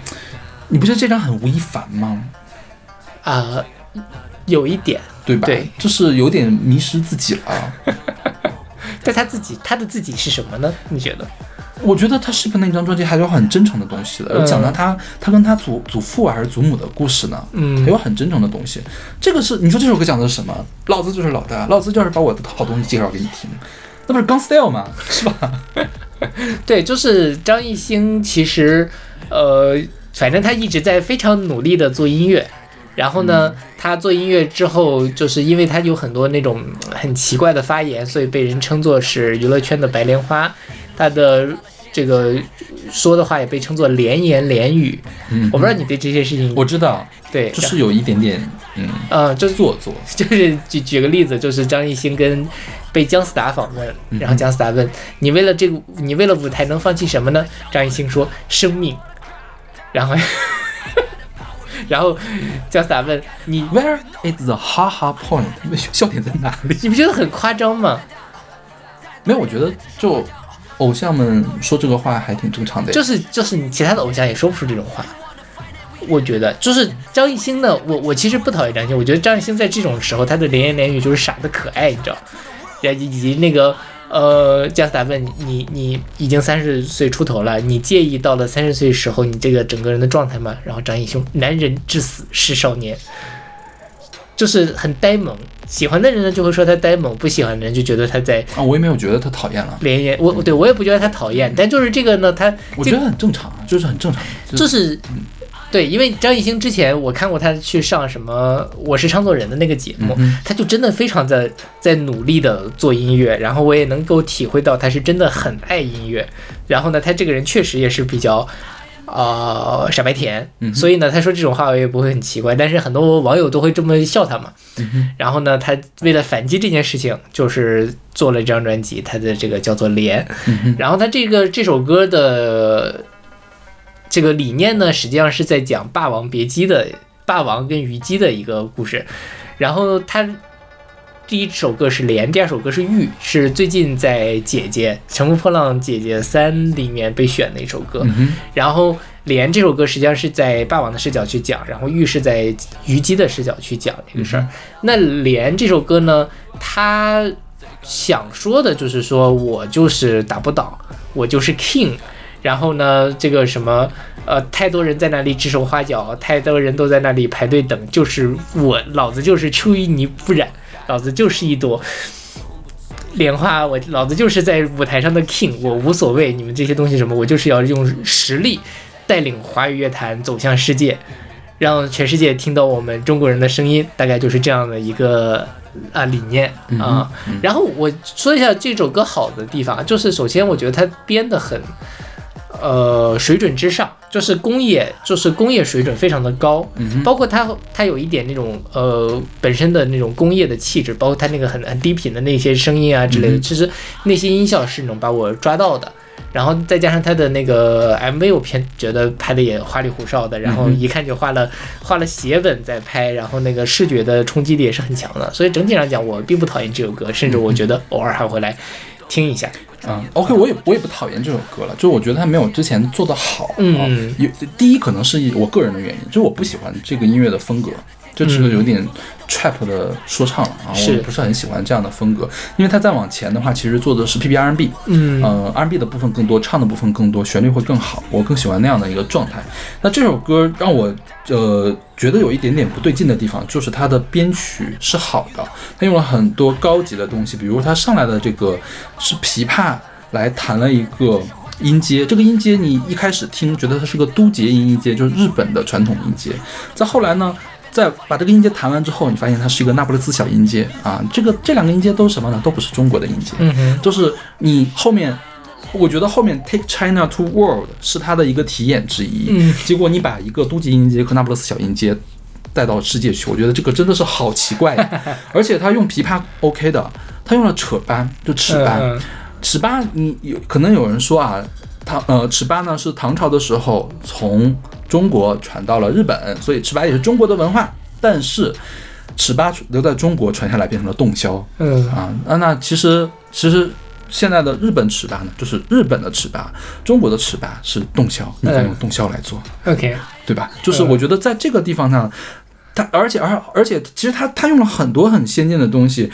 你不觉得这张很吴亦凡吗？啊、有一点，对吧？对就是有点迷失自己了。*laughs* 但他自己他的自己是什么呢？你觉得？我觉得他 Sheep 那张专辑还有很真诚的东西的，有讲到他他跟他祖祖父啊还是祖母的故事呢，嗯还有很真诚的东西。这个是你说这首歌讲的是什么？老子就是老大，老子就是把我的好东西介绍给你听，那不是 Gang Style 吗？是吧？*laughs* 对，就是张艺兴，其实，呃，反正他一直在非常努力的做音乐。然后呢，他做音乐之后，就是因为他有很多那种很奇怪的发言，所以被人称作是娱乐圈的白莲花。他的这个说的话也被称作连言连语。嗯我不知道你对这些事情，我知道，对，就是有一点点嗯呃，就做作。就是举举个例子，就是张艺兴跟被姜思达访问，嗯然后姜思达问你为了这个，你为了舞台能放弃什么呢？张艺兴说生命，然后然后姜思达问你，Where is the ha ha point？笑点在哪里？你不觉得很夸张吗？没有，我觉得就偶像们说这个话还挺正常的。就是就是你其他的偶像也说不出这种话。我觉得就是张艺兴的，我我其实不讨厌张艺兴，我觉得张艺兴在这种时候他的连言连语就是傻的可爱，你知道，以及那个呃，姜思达问你你你已经三十岁出头了，你介意到了三十岁时候你这个整个人的状态吗？然后张艺兴，男人至死是少年，就是很呆萌，喜欢的人呢就会说他呆萌，不喜欢的人就觉得他在啊，我也没有觉得他讨厌了，连言，我对我也不觉得他讨厌，但就是这个呢，他我觉得很正常，就是很正常。就是对，因为张艺兴之前我看过他去上什么《我是唱作人》的那个节目，嗯他就真的非常在在努力的做音乐，然后我也能够体会到他是真的很爱音乐。然后呢，他这个人确实也是比较。呃，傻白甜，嗯所以呢，他说这种话我也不会很奇怪，但是很多网友都会这么笑他嘛。嗯然后呢，他为了反击这件事情，就是做了一张专辑，他的这个叫做《莲》。嗯然后他这个这首歌的这个理念呢，实际上是在讲《霸王别姬》的霸王跟虞姬的一个故事。然后他第一首歌是《莲》，第二首歌是《玉》，是最近在《姐姐乘风破浪姐姐三》里面被选的一首歌。嗯，然后《莲》这首歌实际上是在霸王的视角去讲，然后玉是在虞姬的视角去讲这个事儿。那《莲》这首歌呢，它想说的就是说我就是打不倒，我就是 king。然后呢，这个什么，呃，太多人在那里指手画脚，太多人都在那里排队等，就是我，老子就是出淤泥不染，老子就是一朵 *laughs* 莲花，我老子就是在舞台上的 king，我无所谓你们这些东西什么，我就是要用实力带领华语乐坛走向世界，让全世界听到我们中国人的声音，大概就是这样的一个啊理念啊。然后我说一下这首歌好的地方，就是首先我觉得它编的很。呃，水准之上，就是工业，就是工业水准非常的高，包括它，它有一点那种呃本身的那种工业的气质，包括它那个很很低频的那些声音啊之类的，其实那些音效是能把我抓到的。然后再加上它的那个 MV，我偏觉得拍的也花里胡哨的，然后一看就花了花了血本在拍，然后那个视觉的冲击力也是很强的，所以整体上讲，我并不讨厌这首歌，甚至我觉得偶尔还会来听一下。嗯，OK，我也我也不讨厌这首歌了，就是我觉得它没有之前做的好。嗯啊有第一可能是我个人的原因，就是我不喜欢这个音乐的风格，这是个有点 trap 的说唱了啊，我不是很喜欢这样的风格，因为它再往前的话，其实做的是 P P R N B，嗯呃，R&B 的部分更多，唱的部分更多，旋律会更好，我更喜欢那样的一个状态。那这首歌让我呃觉得有一点点不对劲的地方，就是它的编曲是好的，它用了很多高级的东西，比如它上来的这个是琵琶来弹了一个。音阶，这个音阶你一开始听觉得它是个都节音音阶，就是日本的传统音阶。再后来呢，在把这个音阶弹完之后，你发现它是一个那不勒斯小音阶啊。这个这两个音阶都是什么呢？都不是中国的音阶。嗯哼，就是你后面，我觉得后面 Take China to World 是它的一个体验之一。嗯结果你把一个都级音阶和那不勒斯小音阶带到世界去，我觉得这个真的是好奇怪。*laughs* 而且他用琵琶 OK 的，他用了扯班，就尺班。嗯尺八，你有可能有人说啊，唐呃尺八呢是唐朝的时候从中国传到了日本，所以尺八也是中国的文化。但是尺八留在中国传下来变成了洞箫嗯啊，那那其实其实现在的日本尺八呢，就是日本的尺八，中国的尺八是洞箫，你可以用洞箫来做。，OK，对吧？就是我觉得在这个地方上，它而且而而且其实它它用了很多很先进的东西，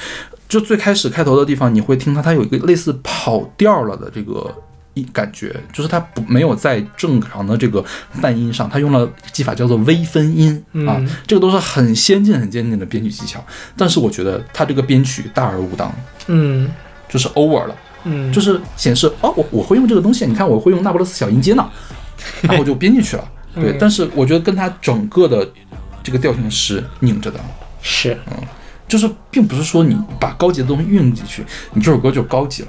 就最开始开头的地方你会听到，它有一个类似跑调了的这个。一感觉就是它不没有在正常的这个半音上，它用了技法叫做微分音啊嗯，这个都是很先进很先进的编曲技巧。但是我觉得它这个编曲大而无当，嗯就是 over 了。嗯，就是显示哦，我我会用这个东西，你看我会用那不勒斯小音阶呢，*laughs* 然后我就编进去了。对，嗯但是我觉得跟它整个的这个调性是拧着的，是，嗯就是并不是说你把高级的东西运用进去，你这首歌就高级了。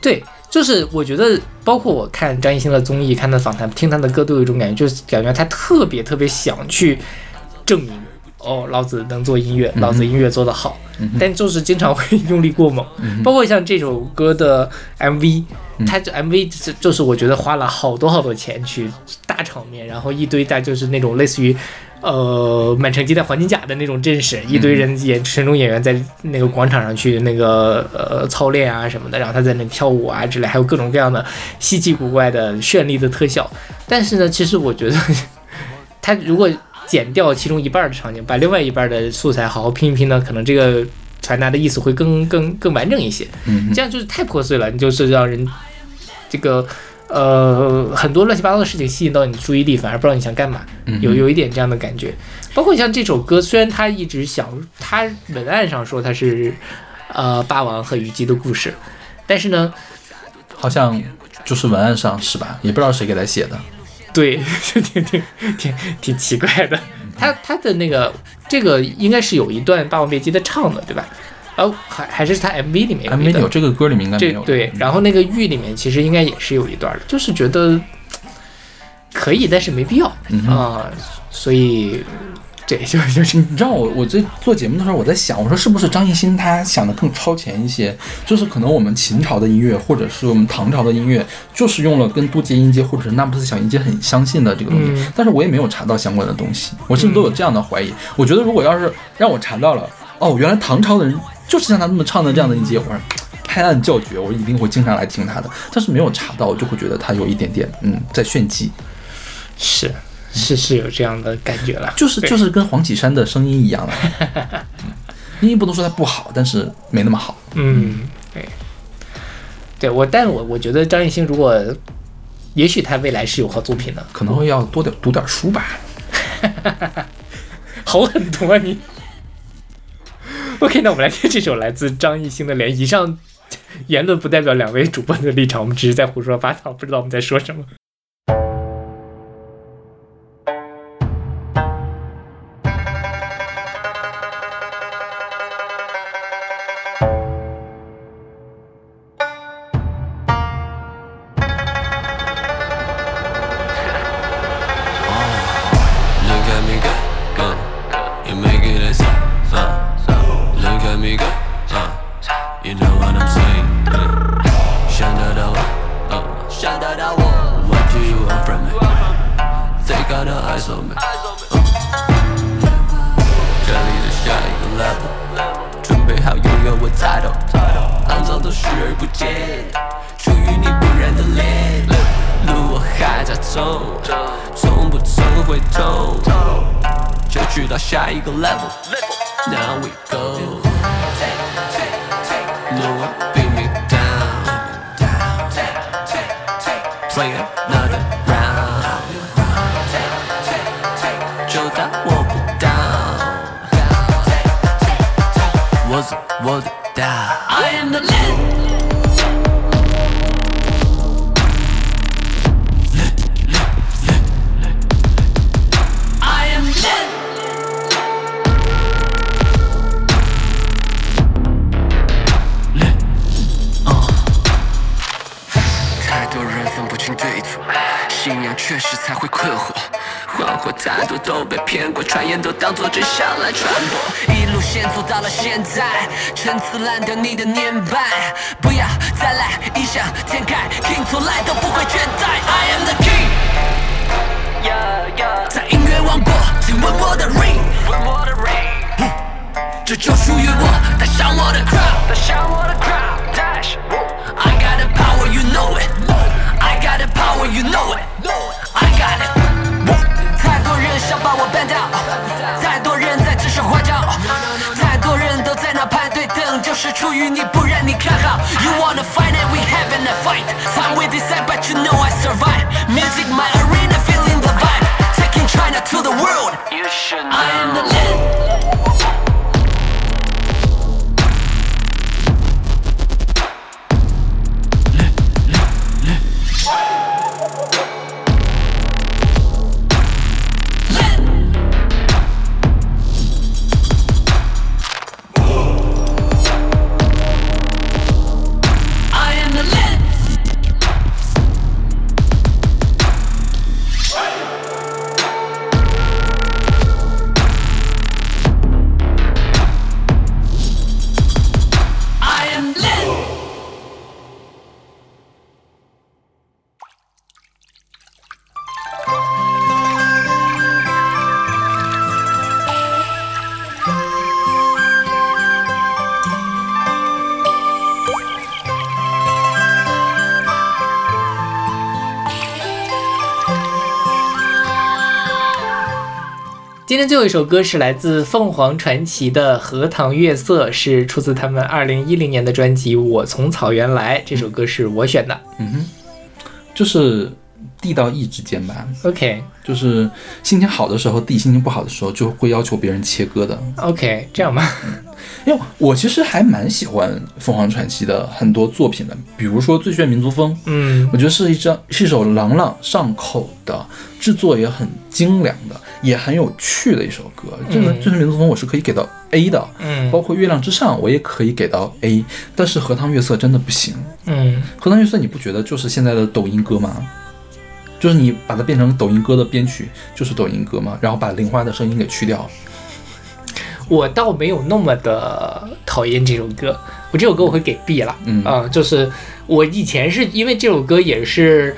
对，就是我觉得，包括我看张艺兴的综艺、看他的访谈、听他的歌，都有一种感觉，就是感觉他特别特别想去证明哦，老子能做音乐，老子音乐做得好，但就是经常会 *laughs* 用力过猛，包括像这首歌的 MV，他这 MV 就就是我觉得花了好多好多钱去大场面，然后一堆大就是那种类似于。呃，满城尽带黄金甲的那种阵势，一堆人演群众演员在那个广场上去那个呃操练啊什么的，然后他在那跳舞啊之类，还有各种各样的稀奇古怪的绚丽的特效。但是呢，其实我觉得他如果剪掉其中一半的场景，把另外一半的素材好好拼一拼呢，可能这个传达的意思会更更更完整一些。嗯这样就是太破碎了，你就是让人这个呃很多乱七八糟的事情吸引到你注意力，反而不知道你想干嘛，有有一点这样的感觉。包括像这首歌，虽然他一直想，他文案上说他是呃霸王和虞姬的故事，但是呢，好像就是文案上是吧？也不知道谁给他写的。对，*laughs* 就挺挺挺挺奇怪的。他他的那个这个应该是有一段《霸王别姬》的唱的，对吧？然后还还是他 MV 里面 MV 有这个歌里面应该没有。对，然后那个玉里面其实应该也是有一段的，就是觉得可以，但是没必要啊、嗯所以这就就是你知道我我这做节目的时候，我在想，我说是不是张艺兴他想的更超前一些？就是可能我们秦朝的音乐，或者是我们唐朝的音乐，就是用了跟都节音阶或者是那不斯小音阶很相近的这个东西，嗯但是我也没有查到相关的东西，我甚至都有这样的怀疑。我觉得如果要是让我查到了，哦，原来唐朝的人就是像他那么唱的这样的一节，我说拍案叫绝，我一定会经常来听他的。但是没有查到，我就会觉得他有一点点嗯在炫技，是是是有这样的感觉了，就是就是跟黄绮珊的声音一样了。*laughs* 嗯不能说它不好，但是没那么好。嗯，对，对我，但我我觉得张艺兴如果，也许他未来是有好作品的，可能会要多点读点书吧。*laughs* 好狠毒啊你。OK，那我们来听这首来自张艺兴的《脸》。以上言论不代表两位主播的立场，我们只是在胡说八道，不知道我们在说什么。天最后一首歌是来自凤凰传奇的《荷塘月色》，是出自他们二零一零年的专辑《我从草原来》。这首歌是我选的。嗯哼就是地到 E 之间吧，OK 就是心情好的时候，D，心情不好的时候，就会要求别人切割的。OK，这样吧。因为我其实还蛮喜欢凤凰传奇的很多作品的，比如说《最炫民族风》，嗯我觉得是一张是一首朗朗上口的，制作也很精良的，也很有趣的一首歌。这个《最炫民族风》我是可以给到 A 的，嗯包括《月亮之上》我也可以给到 A，但是《荷塘月色》真的不行。嗯，《荷塘月色》你不觉得就是现在的抖音歌吗？就是你把它变成抖音歌的编曲，就是抖音歌嘛，然后把玲花的声音给去掉。我倒没有那么的讨厌这首歌，我这首歌我会给 B 了。嗯啊、就是我以前是因为这首歌也是。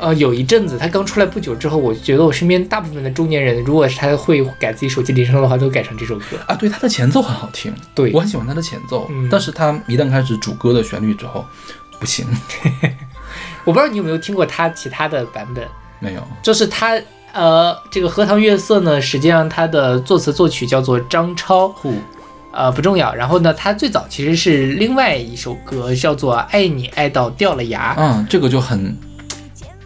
呃，有一阵子，它刚出来不久之后，我觉得我身边大部分的中年人，如果是他会改自己手机铃声的话，都改成这首歌。啊，对，它的前奏很好听，对我很喜欢它的前奏，嗯但是它一旦开始主歌的旋律之后，不行，*laughs* 我不知道你有没有听过他其他的版本，没有，就是他呃，这个《荷塘月色》呢，实际上他的作词作曲叫做张超，呃不重要。然后呢，他最早其实是另外一首歌，叫做《爱你爱到掉了牙》。嗯，这个就很，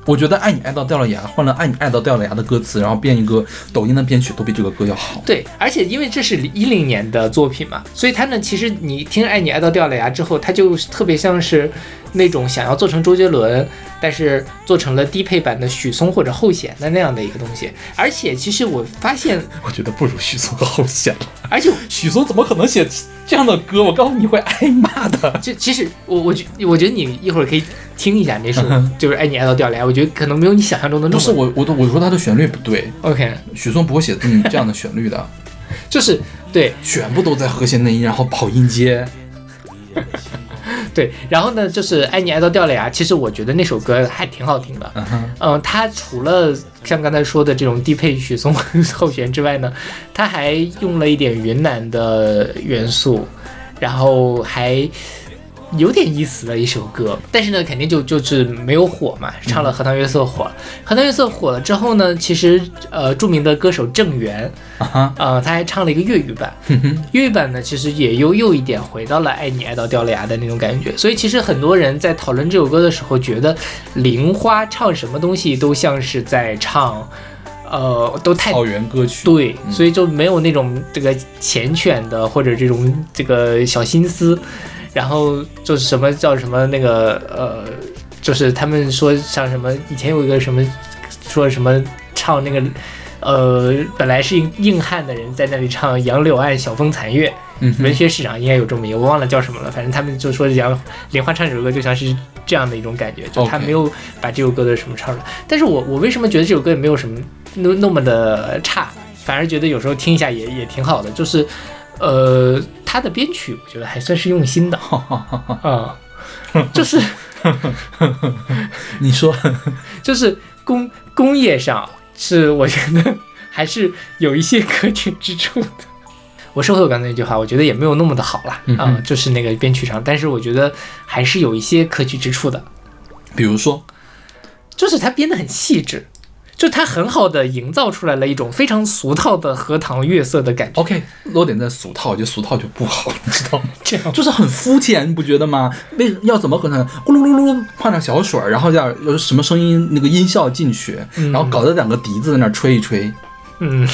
我觉得爱你爱到掉了牙，换了爱你爱到掉了牙的歌词，然后变一个抖音的编曲，都比这个歌要好。对，而且因为这是一零年的作品嘛，所以它呢，其实你听《爱你爱到掉了牙》之后，它就特别像是那种想要做成周杰伦，但是做成了低配版的许嵩或者后弦的那样的一个东西。而且其实我发现，我觉得不如许嵩和后弦了。而且许嵩怎么可能写这样的歌？我告诉你会挨骂的。就其实我我觉我觉得你一会儿可以听一下那首，就是《爱你爱到掉泪》，我觉得可能没有你想象中的那么不是我，我都我说他的旋律不对，OK，许嵩不会写嗯这样的旋律的，*laughs* 就是对全部都在和弦内音，然后跑音阶。对，然后呢，就是《爱你爱到掉了牙》，其实我觉得那首歌还挺好听的。嗯哼，嗯，它除了像刚才说的这种低配许嵩 *laughs* 后弦之外呢，它还用了一点云南的元素，然后还有点意思的一首歌。但是呢，肯定就就是没有火嘛，唱了《荷塘月色》火了。《荷塘月色》火了之后呢，其实呃，著名的歌手郑源，啊，呃，他还唱了一个粤语版。粤语版呢，其实也又又一点回到了爱你爱到掉了牙的那种感觉。所以其实很多人在讨论这首歌的时候，觉得玲花唱什么东西都像是在唱，呃，都太草原歌曲。对，所以就没有那种这个缱绻的或者这种这个小心思，然后就是什么叫什么那个呃，就是他们说像什么以前有一个什么说什么唱那个呃本来是硬汉的人在那里唱《杨柳岸晓风残月》，嗯文学史上应该有这么一个，我忘了叫什么了，反正他们就说杨莲花唱这首歌就像是这样的一种感觉，就他没有把这首歌的什么唱出来。但是我我为什么觉得这首歌也没有什么那那么的差，反而觉得有时候听一下也也挺好的，就是呃他的编曲我觉得还算是用心的。啊、*laughs* 就是你说，就是工工业上是我觉得还是有一些可取之处的。我收回我刚才那句话，我觉得也没有那么的好啦，啊、就是那个编曲上，但是我觉得还是有一些可取之处的，比如说，就是他编的很细致，就它很好的营造出来了一种非常俗套的荷塘月色的感觉。OK，落点在俗套，我觉得俗套就不好，*laughs* 你知道吗？这样就是很肤浅，你不觉得吗？为要怎么可能咕噜噜噜噜换点小水儿，然后要有什么声音那个音效进去，然后搞得两个笛子在那儿吹一吹，嗯，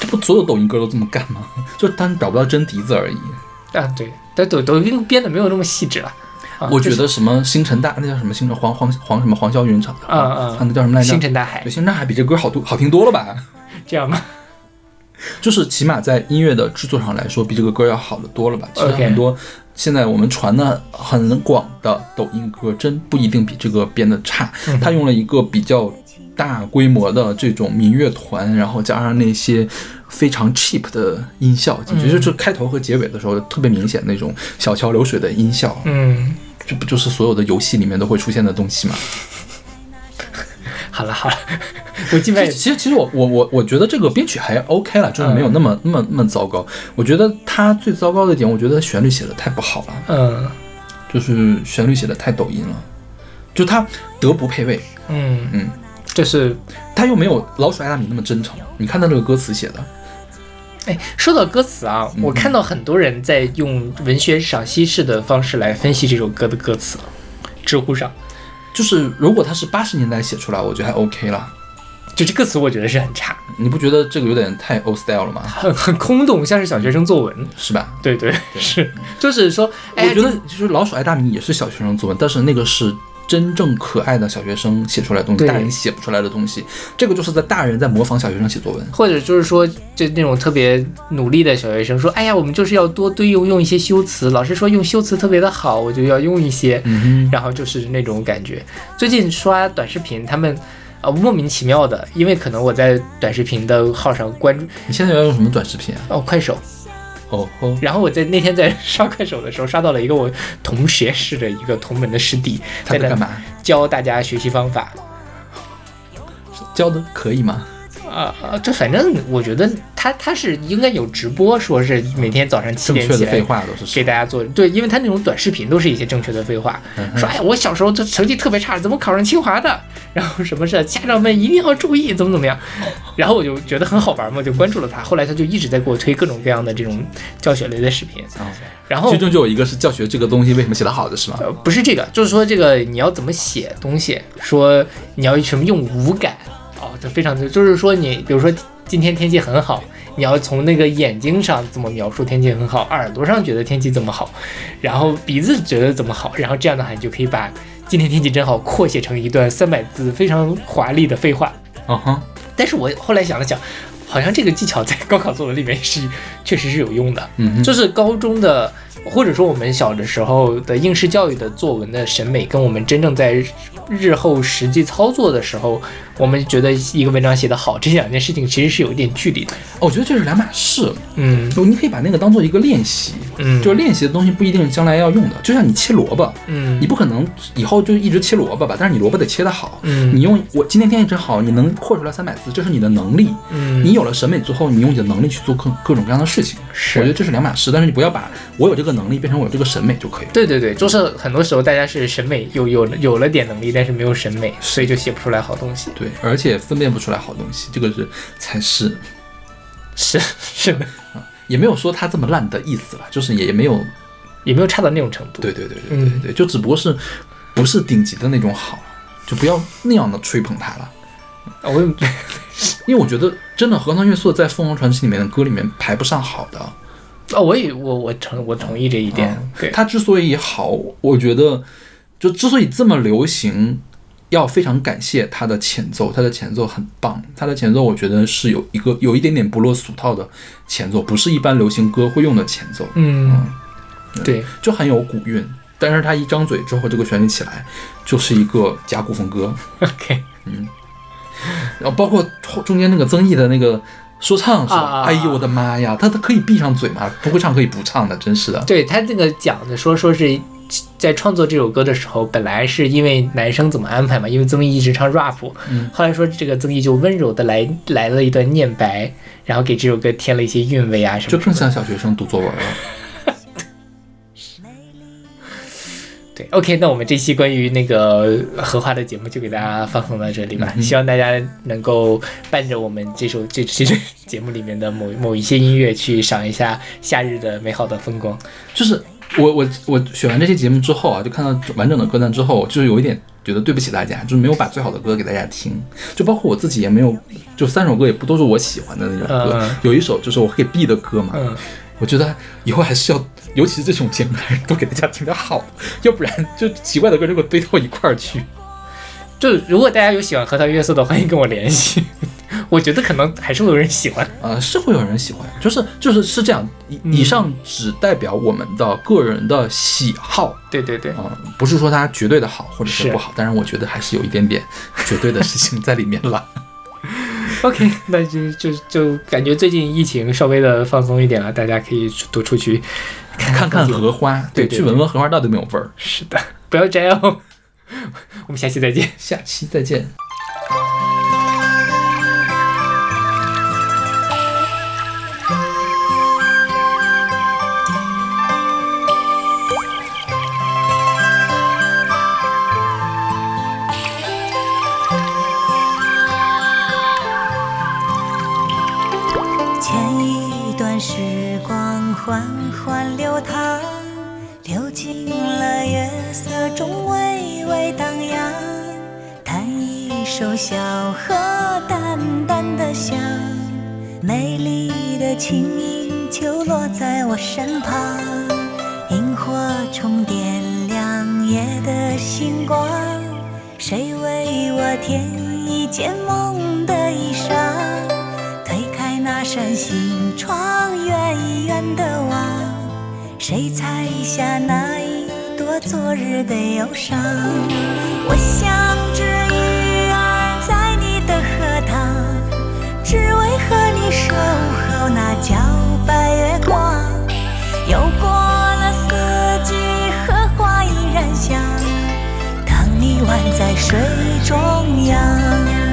这不所有抖音歌都这么干吗？就单找不到真笛子而已。啊对，但抖抖音编的没有那么细致了。啊我觉得什么星辰大那叫什么星辰黄黄黄什么黄霄云唱的，啊啊唱的叫什么来着？星辰大海对，星辰大海比这歌好多好听多了吧？*laughs* 这样吗？就是起码在音乐的制作上来说，比这个歌要好的多了吧？其实很多现在我们传的很广的抖音歌，真不一定比这个编的差。嗯他用了一个比较大规模的这种民乐团，然后加上那些非常 cheap 的音效就是开头和结尾的时候特别明显那种小桥流水的音效，嗯，这不就是所有的游戏里面都会出现的东西吗？好 *laughs* 了好了，*laughs* 我基本其实其实我我我我觉得这个编曲还 OK 了，就是没有那么、那么那么糟糕。我觉得它最糟糕的点，我觉得旋律写的太不好了，嗯就是旋律写的太抖音了，就它德不配位。嗯嗯，这是他又没有老鼠爱大米那么真诚。你看他这个歌词写的，哎，说到歌词啊，嗯我看到很多人在用文学赏析式的方式来分析这首歌的歌词，知乎上就是如果他是八十年代写出来，我觉得还 OK 了。就这歌词我觉得是很差，你不觉得这个有点太 old style 了吗？很很空洞，像是小学生作文。是吧？对对是，就是说，哎，我觉得就是老鼠爱大米也是小学生作文，但是那个是真正可爱的小学生写出来的东西，大人写不出来的东西。这个就是在大人在模仿小学生写作文。或者就是说，就那种特别努力的小学生说，哎呀，我们就是要多对用用一些修辞，老师说用修辞特别的好，我就要用一些，嗯然后就是那种感觉。最近刷短视频，他们。呃，莫名其妙的，因为可能我在短视频的号上关注你现在要用什么短视频啊？哦快手，哦吼，然后我在那天在刷快手的时候，刷到了一个我同实验室的一个同门的师弟，那他在干嘛？教大家学习方法。教的可以吗？啊啊，这反正我觉得他他是应该有直播，说是每天早上七点起来确的废话都是给大家做。对，因为他那种短视频都是一些正确的废话，嗯说哎呀我小时候这成绩特别差，怎么考上清华的？*laughs* 然后什么事家长们一定要注意，怎么怎么样？然后我就觉得很好玩嘛，就关注了他。后来他就一直在给我推各种各样的这种教学类的视频，啊。然后其中就有一个是教学这个东西为什么写得好的是吗？呃，不是这个，就是说这个你要怎么写东西，说你要什么用五感哦，这非常就是说你比如说今天天气很好，你要从那个眼睛上怎么描述天气很好，耳朵上觉得天气怎么好，然后鼻子觉得怎么好，然后这样的话你就可以把今天天气真好扩写成一段三百字非常华丽的废话。嗯哼，但是我后来想了想，好像这个技巧在高考作文里面是确实是有用的。嗯哼，就是高中的，或者说我们小的时候的应试教育的作文的审美，跟我们真正在日后实际操作的时候，我们觉得一个文章写得好，这两件事情其实是有一点距离的。我觉得这是两码事。嗯就你可以把那个当做一个练习，嗯，就是练习的东西不一定将来要用的。就像你切萝卜，嗯你不可能以后就一直切萝卜吧？但是你萝卜得切得好。嗯你用我今天天气真好，你能扩出来三百字，这是你的能力。嗯你有了审美之后，你用你的能力去做各各种各样的事情。是我觉得这是两码事。但是你不要把我有这个能力变成我有这个审美就可以了。对对对，就是很多时候大家是审美有有有了点能力，但是没有审美，所以就写不出来好东西。对，而且分辨不出来好东西，这个是才是是 *laughs* 是的，也没有说他这么烂的意思了，就是也没有也没有差到那种程度。对对对对对对，就只不过是不是顶级的那种好，就不要那样的吹捧他了。啊，我也 *laughs* 因为我觉得真的荷塘月色在凤凰传奇里面的歌里面排不上好的。哦，我也我我承我同意这一点。嗯对，它之所以好，我觉得就之所以这么流行，要非常感谢它的前奏，它的前奏很棒，它的前奏我觉得是有一个有一点点不落俗套的前奏，不是一般流行歌会用的前奏，嗯，对，就很有古韵。但是它一张嘴之后，这个旋律起来就是一个甲骨风歌，*laughs* OK，嗯然后包括后中间那个曾毅的那个说唱是吧？哎呦我的妈呀，他他可以闭上嘴吗？不会唱可以不唱的，真是的。对他这个讲的说说是在创作这首歌的时候，本来是因为男生怎么安排嘛，因为曾毅一直唱 rap，、嗯后来说这个曾毅就温柔的来来了一段念白，然后给这首歌添了一些韵味啊什么的。就更像小学生读作文了。对，OK，那我们这期关于那个荷花的节目就给大家放送到这里吧，嗯希望大家能够伴着我们这首这这这 *laughs* 节目里面的某某一些音乐去赏一下夏日的美好的风光。就是我我我选完这期节目之后啊，就看到完整的歌单之后，就是有一点觉得对不起大家，就是没有把最好的歌给大家听，就包括我自己也没有，就三首歌也不都是我喜欢的那种歌，有一首就是我可以 B 的歌嘛，嗯，我觉得以后还是要，尤其是这种节目，还是多给大家听点好的，要不然就奇怪的歌就会堆到一块儿去。就如果大家有喜欢荷塘月色的，欢迎跟我联系。我觉得可能还是会有人喜欢。呃，是会有人喜欢，就是就是是这样，以嗯以上只代表我们的个人的喜好，对对对，啊、不是说它绝对的好或者是是不好，但是我觉得还是有一点点绝对的事情在里面了。OK，*laughs* 那就就就感觉最近疫情稍微的放松一点了，大家可以多出去看看荷花，对对去闻闻荷花到底有没有味儿。是的，不要摘哦。*laughs* 我们下期再见。下期再见。了月色中微微荡漾。弹一首小河淡淡的香，美丽的琴音就落在我身旁。萤火虫点亮夜的星光，谁为我添一件梦的衣裳？推开那扇心窗，远远的望，谁采下那昨日的忧伤？我像只鱼儿在你的荷塘，只为和你守候那皎白月光。又过了四季，荷花依然香，当你宛在水中央。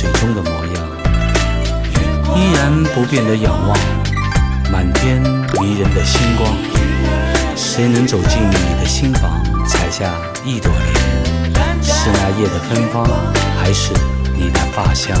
水中的模样，依然不变的仰望满天迷人的星光。谁能走进你的心房，采下一朵莲？是那夜的芬芳，还是你的发香？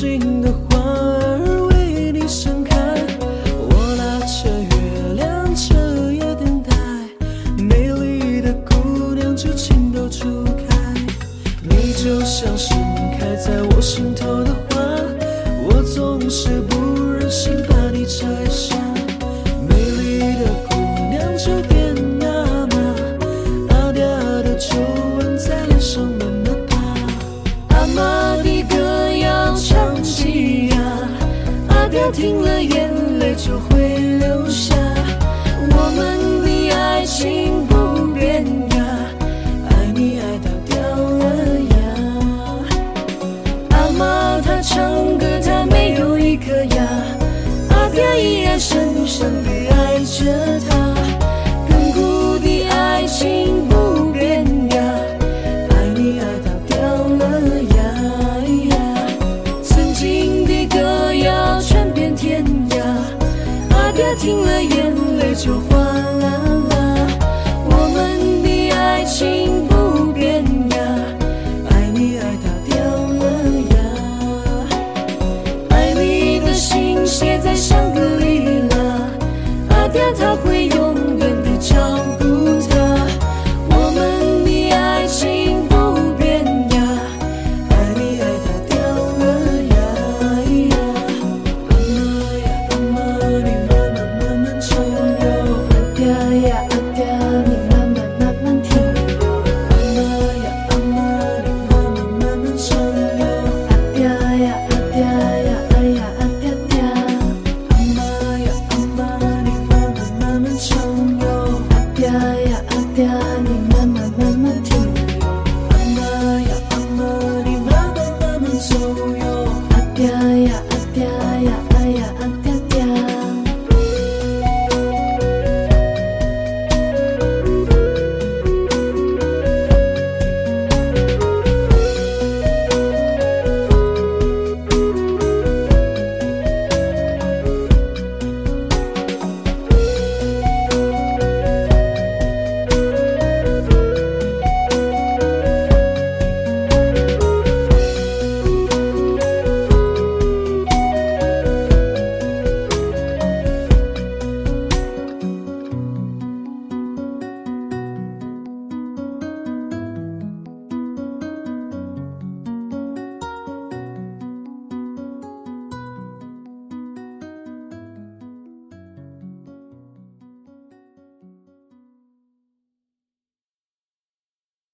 心的